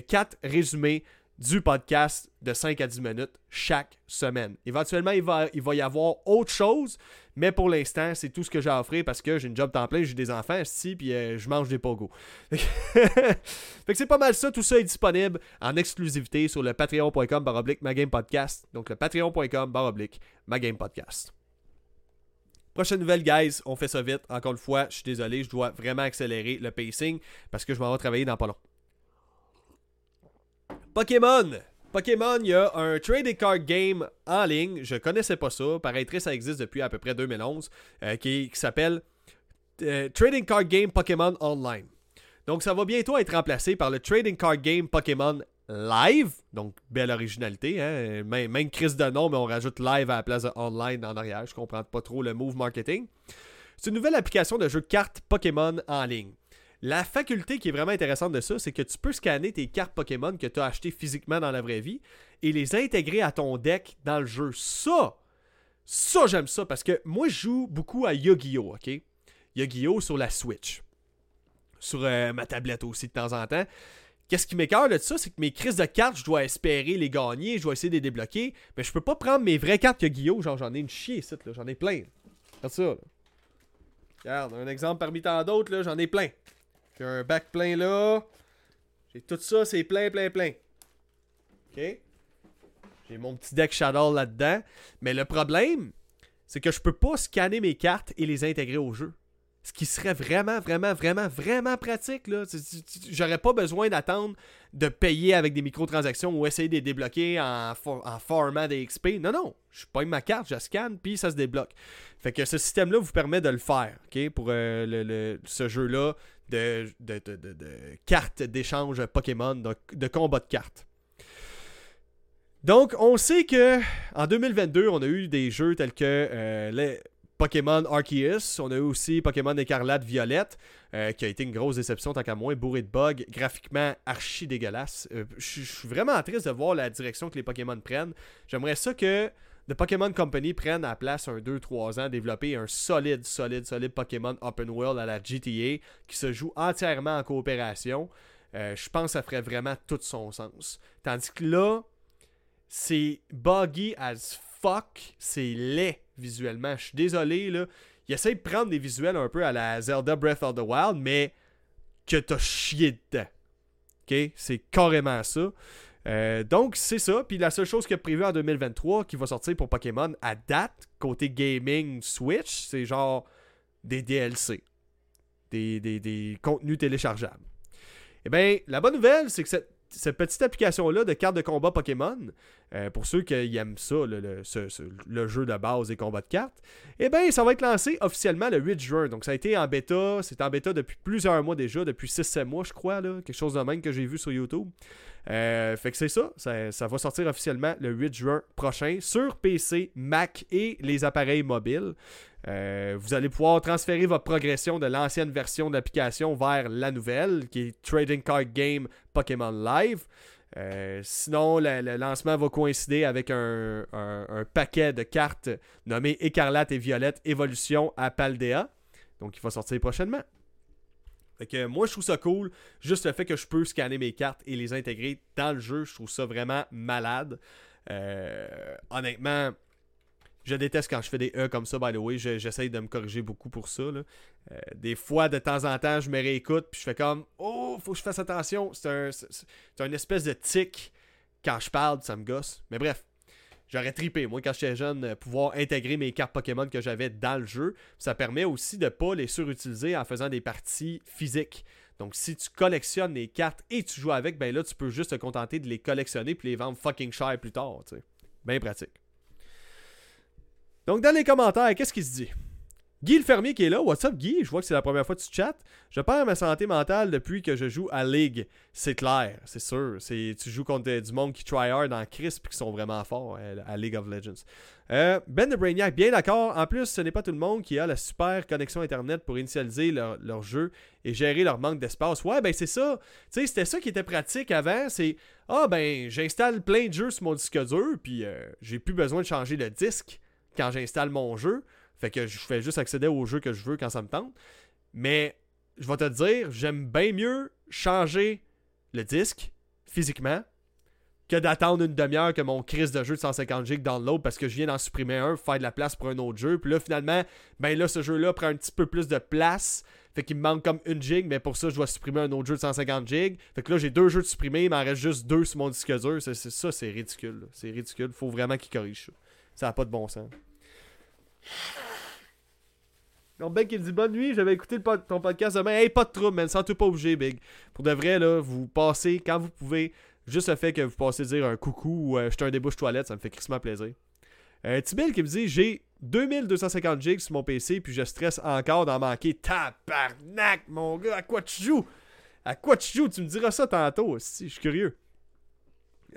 4 euh, résumés du podcast de 5 à 10 minutes chaque semaine. Éventuellement, il va, y avoir autre chose, mais pour l'instant, c'est tout ce que j'ai à offrir parce que j'ai une job temps j'ai des enfants ici, puis euh, je mange des pogos. (laughs) fait que c'est pas mal ça, tout ça est disponible en exclusivité sur le patreon.com baroblique podcast. Donc le patreon.com baroblique podcast. Prochaine nouvelle, guys, on fait ça vite. Encore une fois, je suis désolé, je dois vraiment accélérer le pacing parce que je m'en vais travailler dans pas long. Pokémon. Pokémon, il y a un trading card game en ligne. Je connaissais pas ça. Paraîtrait ça existe depuis à peu près 2011. Euh, qui, s'appelle euh, Trading Card Game Pokémon Online. Donc ça va bientôt être remplacé par le Trading Card Game Pokémon Live. Donc belle originalité. Hein? Même, crise de nom, mais on rajoute live à la place de online en arrière. Je comprends pas trop le move marketing. C'est une nouvelle application de jeu de cartes Pokémon en ligne. La faculté qui est vraiment intéressante de ça, c'est que tu peux scanner tes cartes Pokémon que tu as achetées physiquement dans la vraie vie et les intégrer à ton deck dans le jeu. Ça, ça j'aime ça parce que moi je joue beaucoup à Yu-Gi-Oh, ok? Yu-Gi-Oh sur la Switch. Sur euh, ma tablette aussi de temps en temps. Qu'est-ce qui m'écœure de ça, c'est que mes crises de cartes, je dois espérer les gagner, je dois essayer de les débloquer, mais je peux pas prendre mes vraies cartes Yu-Gi-Oh, genre j'en ai une chier j'en ai plein. Regarde ça. Regarde, un exemple parmi tant d'autres, j'en ai plein. J'ai un bac plein là. J'ai tout ça, c'est plein, plein, plein. OK? J'ai mon petit deck Shadow là-dedans. Mais le problème, c'est que je peux pas scanner mes cartes et les intégrer au jeu. Ce qui serait vraiment, vraiment, vraiment, vraiment pratique. Là. J'aurais pas besoin d'attendre de payer avec des microtransactions ou essayer de les débloquer en, format DXP. Non, non. Je pas ma carte, je scanne, puis ça se débloque. Fait que ce système-là vous permet de le faire, OK? Pour euh, le, ce jeu-là de, cartes d'échange Pokémon, de, combat de cartes. Donc, on sait que en 2022, on a eu des jeux tels que euh, Pokémon Arceus, on a eu aussi Pokémon Écarlate Violette, euh, qui a été une grosse déception tant qu'à moins, bourré de bugs, graphiquement archi dégueulasse. je suis vraiment triste de voir la direction que les Pokémon prennent. J'aimerais ça que The Pokémon Company prenne à place un 2-3 ans, développer un solide, solide, solide Pokémon Open World à la GTA qui se joue entièrement en coopération. Euh, je pense que ça ferait vraiment tout son sens. Tandis que là, c'est buggy as fuck, c'est laid visuellement. Je suis désolé, là. Il essaie de prendre des visuels un peu à la Zelda Breath of the Wild, mais que t'as chié dedans. Ok? C'est carrément ça. Euh, donc, c'est ça. Puis la seule chose qui est prévue en 2023 qui va sortir pour Pokémon à date, côté gaming Switch, c'est genre des DLC. Des, des, contenus téléchargeables. Eh bien, la bonne nouvelle, c'est que cette, cette petite application-là de cartes de combat Pokémon, euh, pour ceux qui aiment ça, le, jeu de base des combats de cartes, eh bien, ça va être lancé officiellement le 8 juin. Donc, ça a été en bêta. C'est en bêta depuis plusieurs mois déjà, depuis 6-7 mois, je crois, là, quelque chose de même que j'ai vu sur YouTube. Euh, fait que c'est ça, ça, va sortir officiellement le 8 juin prochain sur PC, Mac et les appareils mobiles. Euh, vous allez pouvoir transférer votre progression de l'ancienne version de l'application vers la nouvelle, qui est Trading Card Game Pokémon Live. Euh, sinon, le, lancement va coïncider avec un, paquet de cartes nommé Écarlate et Violette Évolution à Paldea. Donc, il va sortir prochainement. Fait que moi, je trouve ça cool. Juste le fait que je peux scanner mes cartes et les intégrer dans le jeu, je trouve ça vraiment malade. Euh, honnêtement, je déteste quand je fais des E comme ça, by the way. J'essaye de me corriger beaucoup pour ça. Euh, des fois, de temps en temps, je me réécoute puis je fais comme Oh, faut que je fasse attention. C'est un, un espèce de tic quand je parle, ça me gosse. Mais bref, j'aurais tripé, moi, quand j'étais jeune, euh, pouvoir intégrer mes cartes Pokémon que j'avais dans le jeu. Ça permet aussi de ne pas les surutiliser en faisant des parties physiques. Donc, si tu collectionnes les cartes et tu joues avec, ben là, tu peux juste te contenter de les collectionner puis les vendre fucking cher plus tard. Bien pratique. Donc, dans les commentaires, qu'est-ce qu'il se dit? Guy le fermier qui est là. What's up, Guy? Je vois que c'est la première fois que tu chattes. Je perds ma santé mentale depuis que je joue à League. C'est clair, c'est sûr. Tu joues contre du monde qui try hard en crisp qui sont vraiment forts euh, à League of Legends. Euh, ben de Brainiac, bien d'accord. En plus, ce n'est pas tout le monde qui a la super connexion Internet pour initialiser leur, jeu et gérer leur manque d'espace. Ouais, ben c'est ça. Tu sais, c'était ça qui était pratique avant. C'est, ah ben, j'installe plein de jeux sur mon disque dur, puis euh, j'ai plus besoin de changer le disque quand j'installe mon jeu. Fait que je fais juste accéder au jeu que je veux quand ça me tente. Mais je vais te dire, j'aime bien mieux changer le disque physiquement que d'attendre une demi-heure que mon crise de jeu de 150 GB download parce que je viens d'en supprimer un, faire de la place pour un autre jeu. Puis là, finalement, ben là, ce jeu-là prend un petit peu plus de place. Fait qu'il me manque comme une gig, mais pour ça, je dois supprimer un autre jeu de 150 GB. Fait que là, j'ai deux jeux de supprimer, il m'en reste juste deux sur mon disque dur. C'est, ça, c'est ridicule. C'est ridicule. Faut vraiment qu'il corrige ça. Ça n'a pas de bon sens. Donc, Ben qui me dit bonne nuit, j'avais écouté ton podcast demain. Hey, pas de trouble, man, sans tout pas obligé, Big. Pour de vrai, là, vous passez quand vous pouvez. Juste le fait que vous passez dire un coucou ou euh, jeter un débouche toilette, ça me fait crissement plaisir. Euh, Tibel qui me dit j'ai 2250 gigs sur mon PC puis je stresse encore d'en manquer. Tabarnak, mon gars, à quoi tu joues? À quoi tu joues? Tu me diras ça tantôt aussi, je suis curieux.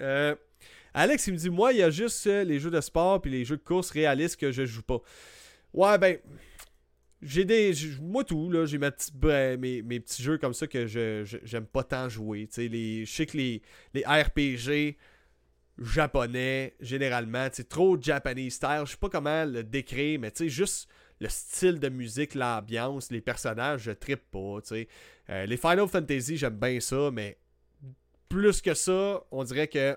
Euh, Alex, il me dit Moi, il y a juste euh, les jeux de sport puis les jeux de course réalistes que je joue pas. Ouais, ben. J'ai des. Moi, tout, là, j'ai ben, mes, petits jeux comme ça que je j'aime pas tant jouer. Tu sais, les, je sais que les, RPG japonais, généralement, tu trop Japanese style, je sais pas comment le décrire, mais tu juste le style de musique, l'ambiance, les personnages, je trippe pas, tu. Euh, les Final Fantasy, j'aime bien ça, mais plus que ça, on dirait que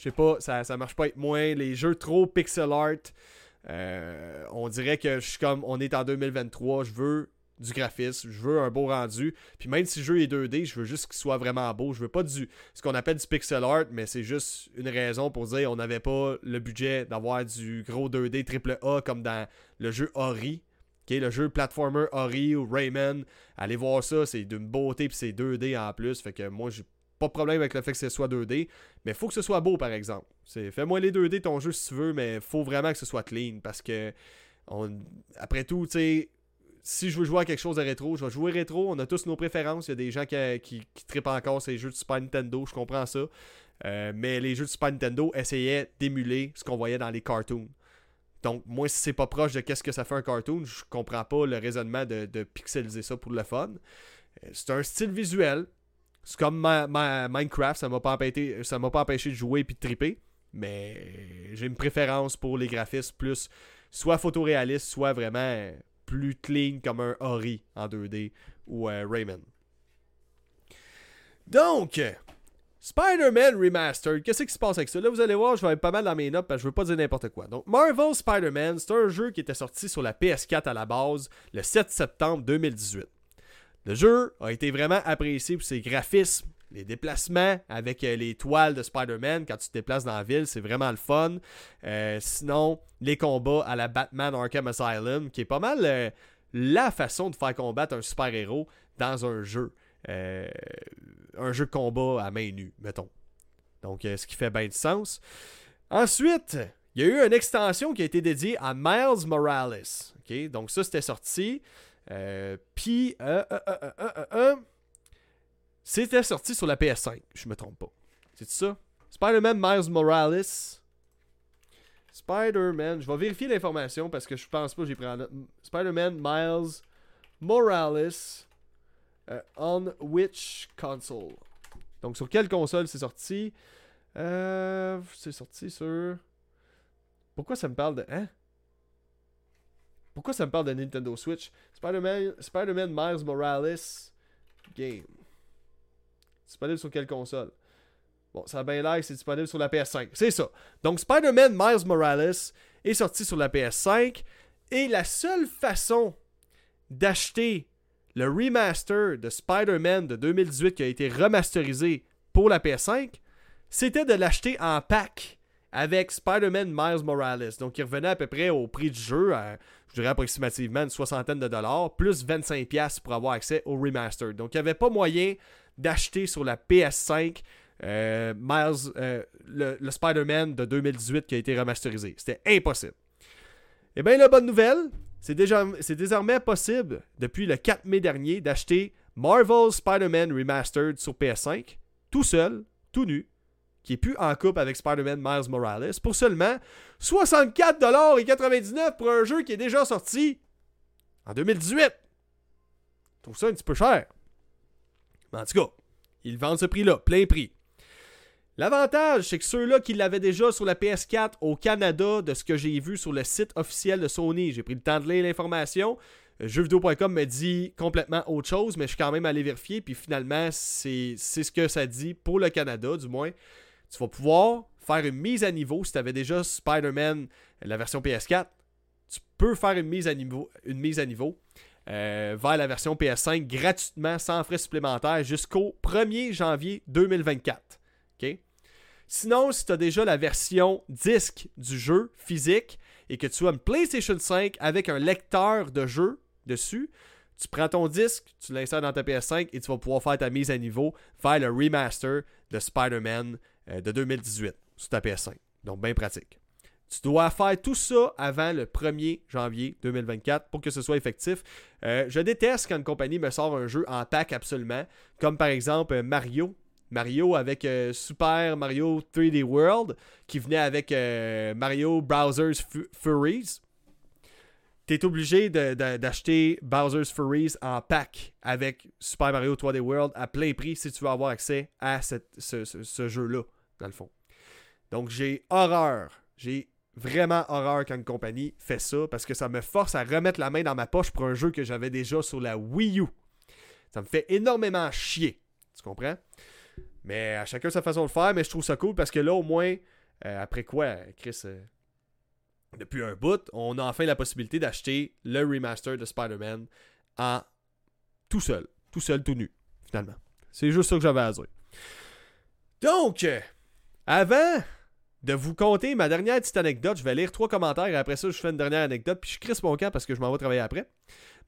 je sais pas, ça, ça marche pas avec moins. Les jeux trop pixel art, euh, on dirait que je suis comme, on est en 2023, je veux du graphisme, je veux un beau rendu. Puis même si le jeu est 2D, je veux juste qu'il soit vraiment beau. Je veux pas du ce qu'on appelle du pixel art, mais c'est juste une raison pour dire on n'avait pas le budget d'avoir du gros 2D triple A comme dans le jeu Ori. le jeu platformer Ori ou Rayman, allez voir ça, c'est d'une beauté puis c'est 2D en plus. Fait que moi j'ai pas de problème avec le fait que ce soit 2D, mais faut que ce soit beau par exemple. Fais-moi les 2D ton jeu si tu veux, mais faut vraiment que ce soit clean parce que après tout, tu sais, si je veux jouer à quelque chose de rétro, je vais jouer rétro. On a tous nos préférences. Il y a des gens qui, qui, trippent encore ces jeux de Super Nintendo, je comprends ça. Euh, mais les jeux de Super Nintendo essayaient d'émuler ce qu'on voyait dans les cartoons. Donc, moi, si c'est pas proche de qu'est-ce que ça fait un cartoon, je comprends pas le raisonnement de, de pixeliser ça pour le fun. Euh, c'est un style visuel. C'est comme Minecraft, ça m'a pas empêché, m'a pas empêché de jouer et de triper. Mais j'ai une préférence pour les graphismes plus soit photoréaliste, soit vraiment plus clean comme un Ori en 2D ou un Rayman. Donc, Spider-Man Remastered, qu'est-ce qui se passe avec ça? Là, vous allez voir, je vais être pas mal dans mes notes parce que je veux pas dire n'importe quoi. Donc, Marvel Spider-Man, c'est un jeu qui était sorti sur la PS4 à la base le 7 septembre 2018. Le jeu a été vraiment apprécié pour ses graphismes, les déplacements avec euh, les toiles de Spider-Man quand tu te déplaces dans la ville, c'est vraiment le fun. Euh, sinon, les combats à la Batman Arkham Asylum, qui est pas mal euh, la façon de faire combattre un super-héros dans un jeu. un jeu de combat à main nue, mettons. Donc, ce qui fait bien du sens. Ensuite, il y a eu une extension qui a été dédiée à Miles Morales. Donc, ça, c'était sorti. Euh, puis, euh, euh, c'était sorti sur la PS5, je me trompe pas. C'est ça? Spider-Man Miles Morales. Spider-Man, je vais vérifier l'information parce que je pense pas que j'ai pris en note. Spider-Man Miles Morales on which console? Donc sur quelle console c'est sorti? c'est sorti sur. Pourquoi ça me parle de. Hein? Pourquoi ça me parle de Nintendo Switch? Spider-Man Miles Morales game. Disponible sur quelle console? Bon, ça a bien l'air c'est disponible sur la PS5. C'est ça. Donc, Spider-Man Miles Morales est sorti sur la PS5. Et la seule façon d'acheter le remaster de Spider-Man de 2018 qui a été remasterisé pour la PS5, c'était de l'acheter en pack avec Spider-Man Miles Morales. Donc, il revenait à peu près au prix du jeu, je dirais approximativement une soixantaine de dollars, plus 25$ pour avoir accès au remaster. Donc, il n'y avait pas moyen d'acheter sur la PS5 euh, Miles, euh, le, le Spider-Man de 2018 qui a été remasterisé. C'était impossible. Eh bien, la bonne nouvelle, c'est désormais possible, depuis le 4 mai dernier, d'acheter Marvel Spider-Man Remastered sur PS5, tout seul, tout nu, qui est plus en couple avec Spider-Man Miles Morales, pour seulement 64,99$ pour un jeu qui est déjà sorti en 2018. Je trouve ça un petit peu cher. Mais en tout cas, ils vendent ce prix-là, plein prix. L'avantage, c'est que ceux-là qui l'avaient déjà sur la PS4 au Canada, de ce que j'ai vu sur le site officiel de Sony, j'ai pris le temps de lire l'information. Euh, jeuxvideo.com me dit complètement autre chose, mais je suis quand même allé vérifier. Puis finalement, c'est ce que ça dit pour le Canada, du moins. Tu vas pouvoir faire une mise à niveau si tu avais déjà Spider-Man, la version PS4. Tu peux faire une mise à niveau, une mise à niveau euh, vers la version PS5 gratuitement, sans frais supplémentaires, jusqu'au 1er janvier 2024. Sinon, si tu as déjà la version disque du jeu physique et que tu as une PlayStation 5 avec un lecteur de jeu dessus, tu prends ton disque, tu l'installes dans ta PS5 et tu vas pouvoir faire ta mise à niveau vers le remaster de Spider-Man de 2018 sur ta PS5. Donc, bien pratique. Tu dois faire tout ça avant le 1er janvier 2024 pour que ce soit effectif. Euh, je déteste quand une compagnie me sort un jeu en pack absolument, comme par exemple Mario Mario avec euh, Super Mario 3D World qui venait avec euh, Mario Browser's Furies. Tu es obligé d'acheter Bowser's Furies en pack avec Super Mario 3D World à plein prix si tu veux avoir accès à ce, jeu-là, dans le fond. Donc j'ai horreur. J'ai vraiment horreur quand une compagnie fait ça parce que ça me force à remettre la main dans ma poche pour un jeu que j'avais déjà sur la Wii U. Ça me fait énormément chier. Tu comprends? Mais à chacun sa façon de faire, mais je trouve ça cool parce que là, au moins, euh, après quoi, Chris, euh, depuis un bout, on a enfin la possibilité d'acheter le remaster de Spider-Man en tout seul. Tout seul, tout nu, finalement. C'est juste ça que j'avais à dire. Donc, avant de vous conter ma dernière petite anecdote, je vais lire trois commentaires et après ça, je fais une dernière anecdote, puis je crisse mon camp parce que je m'en vais travailler après.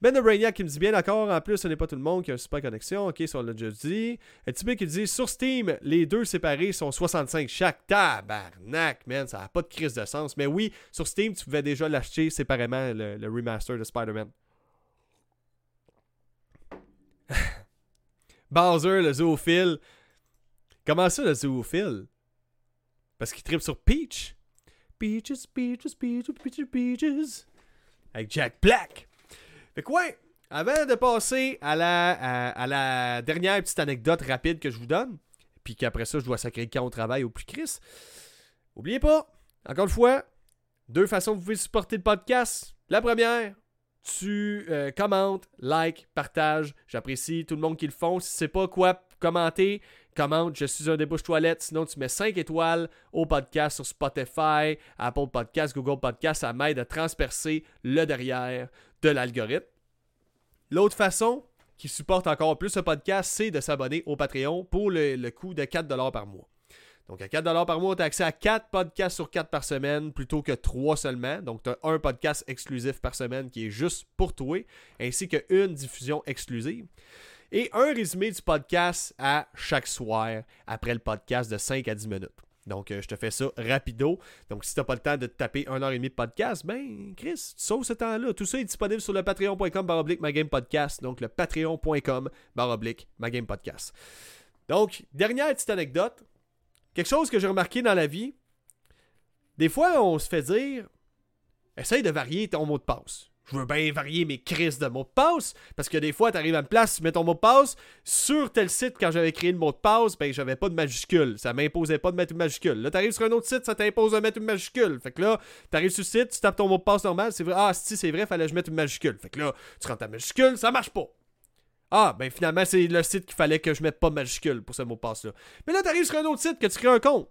Ben Brainiac qui me dit bien d'accord, en plus ce n'est pas tout le monde qui a une super connexion, ok, déjà dit. Et Tibé qui dit sur Steam, les deux séparés sont 65 chaque. Tabarnak, man, ça n'a pas de crise de sens. Mais oui, sur Steam, tu pouvais déjà l'acheter séparément, le, remaster de Spider-Man. (laughs) Bowser, le zoophile. Comment ça, le zoophile? Parce qu'il tripe sur Peach. Peaches, peaches, peaches, peaches, peaches. Avec Jack Black. Fait que ouais, avant de passer à la, à, la dernière petite anecdote rapide que je vous donne, puis qu'après ça, je dois sacrer quand au travail au plus Chris, oubliez pas, encore une fois, deux façons que vous pouvez supporter le podcast. La première, tu euh, commentes, like, partage. J'apprécie tout le monde qui le font. Si c'est pas quoi commenter, commente. Je suis un débouche toilette. Sinon, tu mets 5 étoiles au podcast sur Spotify, Apple Podcast, Google Podcast. Ça m'aide à transpercer le derrière de l'algorithme. L'autre façon qui supporte encore plus ce podcast, c'est de s'abonner au Patreon pour le, coût de 4$ par mois. Donc à 4$ par mois, tu as accès à 4 podcasts sur 4 par semaine plutôt que 3 seulement. Donc tu as un podcast exclusif par semaine qui est juste pour toi, ainsi qu'une diffusion exclusive. Et un résumé du podcast à chaque soir après le podcast de 5 à 10 minutes. Donc, euh, je te fais ça rapido. Donc, si tu n'as pas le temps de te taper 1h30 de podcast, ben, Chris, tu sauves ce temps-là. Tout ça est disponible sur le patreon.com baroblique podcast. Donc, le patreon.com baroblique podcast. Donc, dernière petite anecdote. Quelque chose que j'ai remarqué dans la vie. Des fois, on se fait dire, essaye de varier ton mot de passe je veux bien varier mes crises de mots de passe parce que des fois, tu arrives à une place, tu mets ton mot de passe. Sur tel site, quand j'avais créé le mot de passe, ben j'avais pas de majuscule. Ça m'imposait pas de mettre une majuscule. Là, tu arrives sur un autre site, ça t'impose de mettre une majuscule. Fait que là, tu arrives sur le site, tu tapes ton mot de passe normal. C'est vrai, ah, si, c'est vrai, fallait que je mette une majuscule. Fait que là, tu rentres ta majuscule, ça marche pas. Ah, ben finalement, c'est le site qu'il fallait que je mette pas majuscule pour ce mot de passe-là. Mais là, t'arrives sur un autre site que tu crées un compte.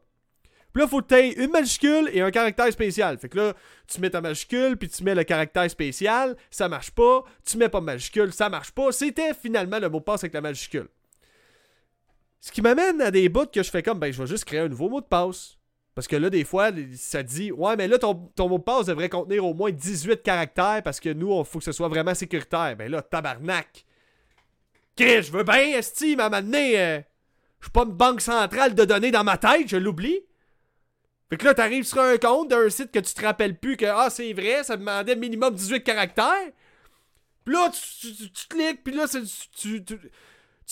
Puis là, faut que tu aies une majuscule et un caractère spécial. Fait que là, tu mets ta majuscule, puis tu mets le caractère spécial, ça marche pas. Tu mets pas de majuscule, ça marche pas. C'était finalement le mot de passe avec la majuscule. Ce qui m'amène à des bouts que je fais comme, ben, je vais juste créer un nouveau mot de passe. Parce que là, des fois, ça dit, ouais, mais là, ton, mot de passe devrait contenir au moins 18 caractères parce que nous, il faut que ce soit vraiment sécuritaire. Ben là, tabarnak. Qu'est-ce je veux bien, Esti, m'a amené. Euh, je suis pas une banque centrale de données dans ma tête, je l'oublie. Fait que là, t'arrives sur un compte d'un site que tu te rappelles plus que, ah, c'est vrai, ça demandait minimum 18 caractères. Puis là, tu, cliques, puis là, tu, tu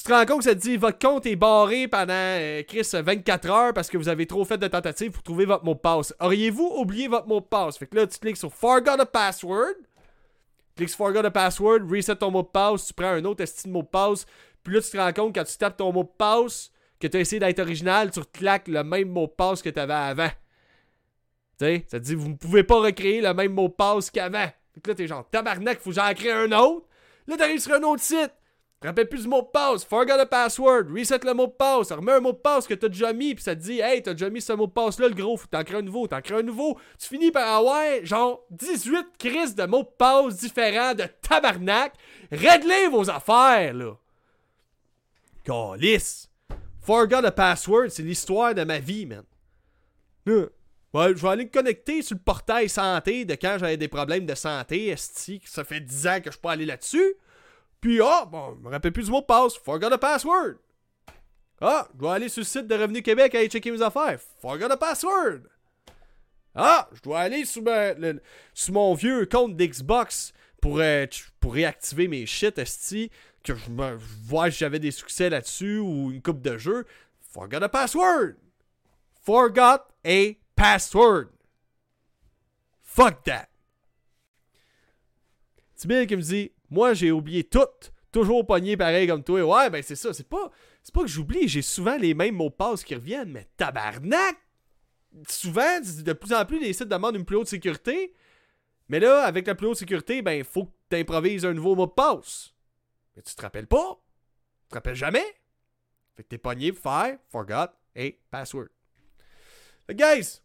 te rends compte que ça te dit votre compte est barré pendant euh, Chris 24 heures parce que vous avez trop fait de tentatives pour trouver votre mot de passe. Auriez-vous oublié votre mot de passe? Fait que là, tu cliques sur Forgot a password. Tu cliques sur Forgot a password, reset ton mot de passe, tu prends un autre estime mot de passe. Puis là, tu te rends compte quand tu tapes ton mot de passe que tu as essayé d'être original, tu claques le même mot de passe que tu avais avant. Sais, ça te dit vous ne pouvez pas recréer le même mot de passe qu'avant. Fait que là, t'es genre tabarnak, faut que j'en crée un autre. Là, t'arrives sur un autre site. Rappelle plus du mot de passe, forgot the password, reset le mot de passe, remets un mot de passe que t'as déjà mis, puis ça te dit, hey, t'as déjà mis ce mot de passe là, le gros, faut t'en créer un nouveau, t'en crées un nouveau. Tu finis par avoir, genre, 18 crises de mots de passe différents de tabarnak. Réglez vos affaires, là. Calice. Forgot the password, c'est l'histoire de ma vie, man. Je vais aller me connecter sur le portail santé de quand j'avais des problèmes de santé, esti, ça fait 10 ans que je suis pas allé là-dessus. Puis, ah, bon, je me rappelle plus du mot de passe. Forgot the password. Ah, je dois aller sur le site de Revenu Québec aller checker mes affaires. Forgot the password. Ah, je dois aller sur, mon vieux compte d'Xbox pour, euh, pour réactiver mes shit, esti, que je, me, vois si j'avais des succès là-dessus ou une coupe de jeu. Forgot a password. Forgot a password. Fuck that. Tibil qui me dit moi, j'ai oublié tout. Toujours pogné pareil comme toi. Ouais, ben c'est ça. C'est pas, pas que j'oublie. J'ai souvent les mêmes mots de passe qui reviennent. Mais tabarnak! Souvent, de plus en plus, les sites demandent une plus haute sécurité. Mais là, avec la plus haute sécurité, ben, faut que tu improvises un nouveau mot de passe. Mais tu te rappelles pas? Tu te rappelles jamais? Fait que t'es pogné faire forgot a password. Fait guys,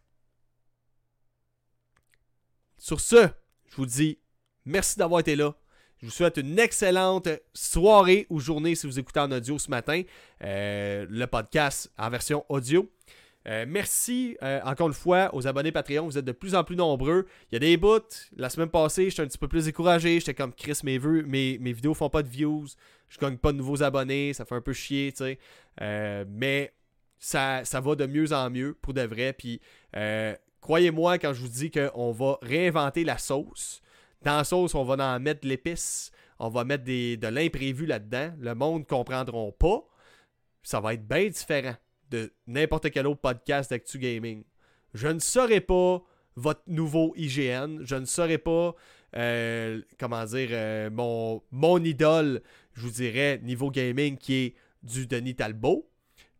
sur ce, je vous dis merci d'avoir été là. Je vous souhaite une excellente soirée ou journée si vous écoutez en audio ce matin. Euh, le podcast en version audio. Euh, merci euh, encore une fois aux abonnés Patreon. Vous êtes de plus en plus nombreux. Il y a des bouts. La semaine passée, j'étais un petit peu plus découragé. J'étais comme Chris, mes, vues, mes, mes vidéos font pas de views. Je gagne pas de nouveaux abonnés. Ça fait un peu chier, tu sais. mais ça, ça va de mieux en mieux pour de vrai. Puis croyez-moi quand je vous dis qu'on va réinventer la sauce. Dans la sauce, on va en mettre de l'épice. On va mettre de l'imprévu là-dedans. Le monde ne comprendra pas. Ça va être bien différent de n'importe quel autre podcast d'Actu Gaming. Je ne serai pas votre nouveau IGN. Je ne serai pas, euh, comment dire, euh, mon, mon idole, je vous dirais, niveau gaming qui est du Denis Talbot.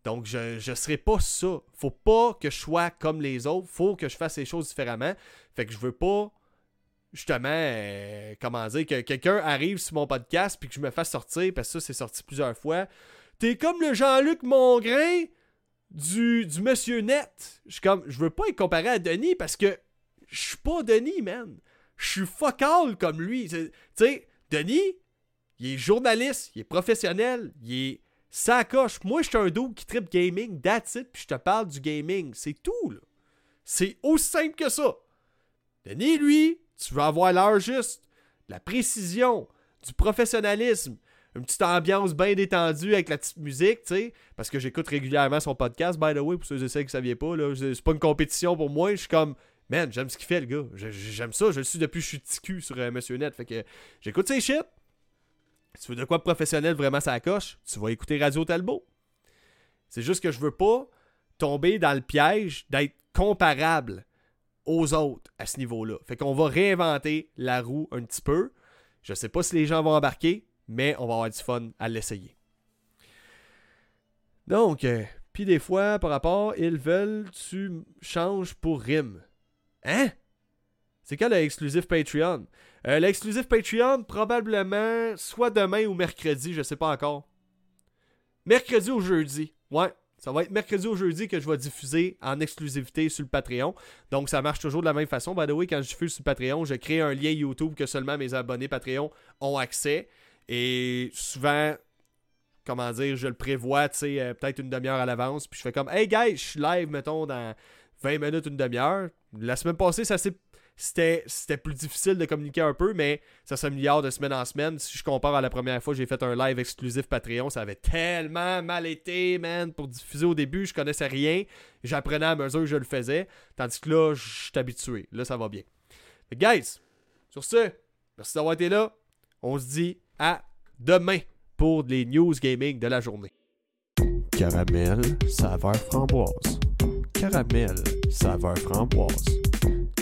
Donc, je ne serai pas ça. Faut pas que je sois comme les autres. Faut que je fasse les choses différemment. Fait que je veux pas justement, euh, comment dire, que quelqu'un arrive sur mon podcast puis que je me fasse sortir, parce que ça, c'est sorti plusieurs fois. T'es comme le Jean-Luc Mongrain du, Monsieur Net. Je comme, je veux pas être comparé à Denis parce que je suis pas Denis, man. Je suis focal comme lui. Tu sais, Denis, il est journaliste, il est professionnel, il est sacoche. Moi, je suis un dos qui tripe gaming, that's it, puis je te parle du gaming. C'est tout, là. C'est aussi simple que ça. Denis, lui, tu veux avoir l'heure juste, la précision, du professionnalisme, une petite ambiance bien détendue avec la petite musique, tu sais. Parce que j'écoute régulièrement son podcast, by the way, pour ceux et celles qui ne saviez pas. Là, c'est pas une compétition pour moi. Je suis comme, man, j'aime ce qu'il fait, le gars. J'aime ça. Je le suis depuis que je suis ticu sur euh, Monsieur Net. Fait que j'écoute ses shit. Tu veux de quoi de professionnel vraiment ça coche, tu vas écouter Radio Talbot. C'est juste que je veux pas tomber dans le piège d'être comparable aux autres à ce niveau-là. Fait qu'on va réinventer la roue un petit peu. Je sais pas si les gens vont embarquer, mais on va avoir du fun à l'essayer. Donc, euh, puis des fois, par rapport, ils veulent tu changes pour rime. Hein? C'est quand l'exclusif Patreon? Euh, l'exclusif Patreon, probablement soit demain ou mercredi, je sais pas encore. Mercredi ou jeudi. Ouais, ça va être mercredi ou jeudi que je vais diffuser en exclusivité sur le Patreon. Donc ça marche toujours de la même façon. By the way, quand je diffuse sur Patreon, je crée un lien YouTube que seulement mes abonnés Patreon ont accès. Et souvent, comment dire, je le prévois, tu sais, euh, peut-être une demi-heure à l'avance. Puis je fais comme, hey guys, je suis live, mettons, dans 20 minutes, une demi-heure. La semaine passée, ça s'est c'était, plus difficile de communiquer un peu, mais ça s'améliore de semaine en semaine. Si je compare à la première fois, j'ai fait un live exclusif Patreon. Ça avait tellement mal été, man, pour diffuser au début. Je connaissais rien. J'apprenais à mesure que je le faisais. Tandis que là, je suis habitué. Là, ça va bien. Mais guys, sur ce, merci d'avoir été là. On se dit à demain pour les news gaming de la journée. Caramel, saveur framboise. Caramel, saveur framboise.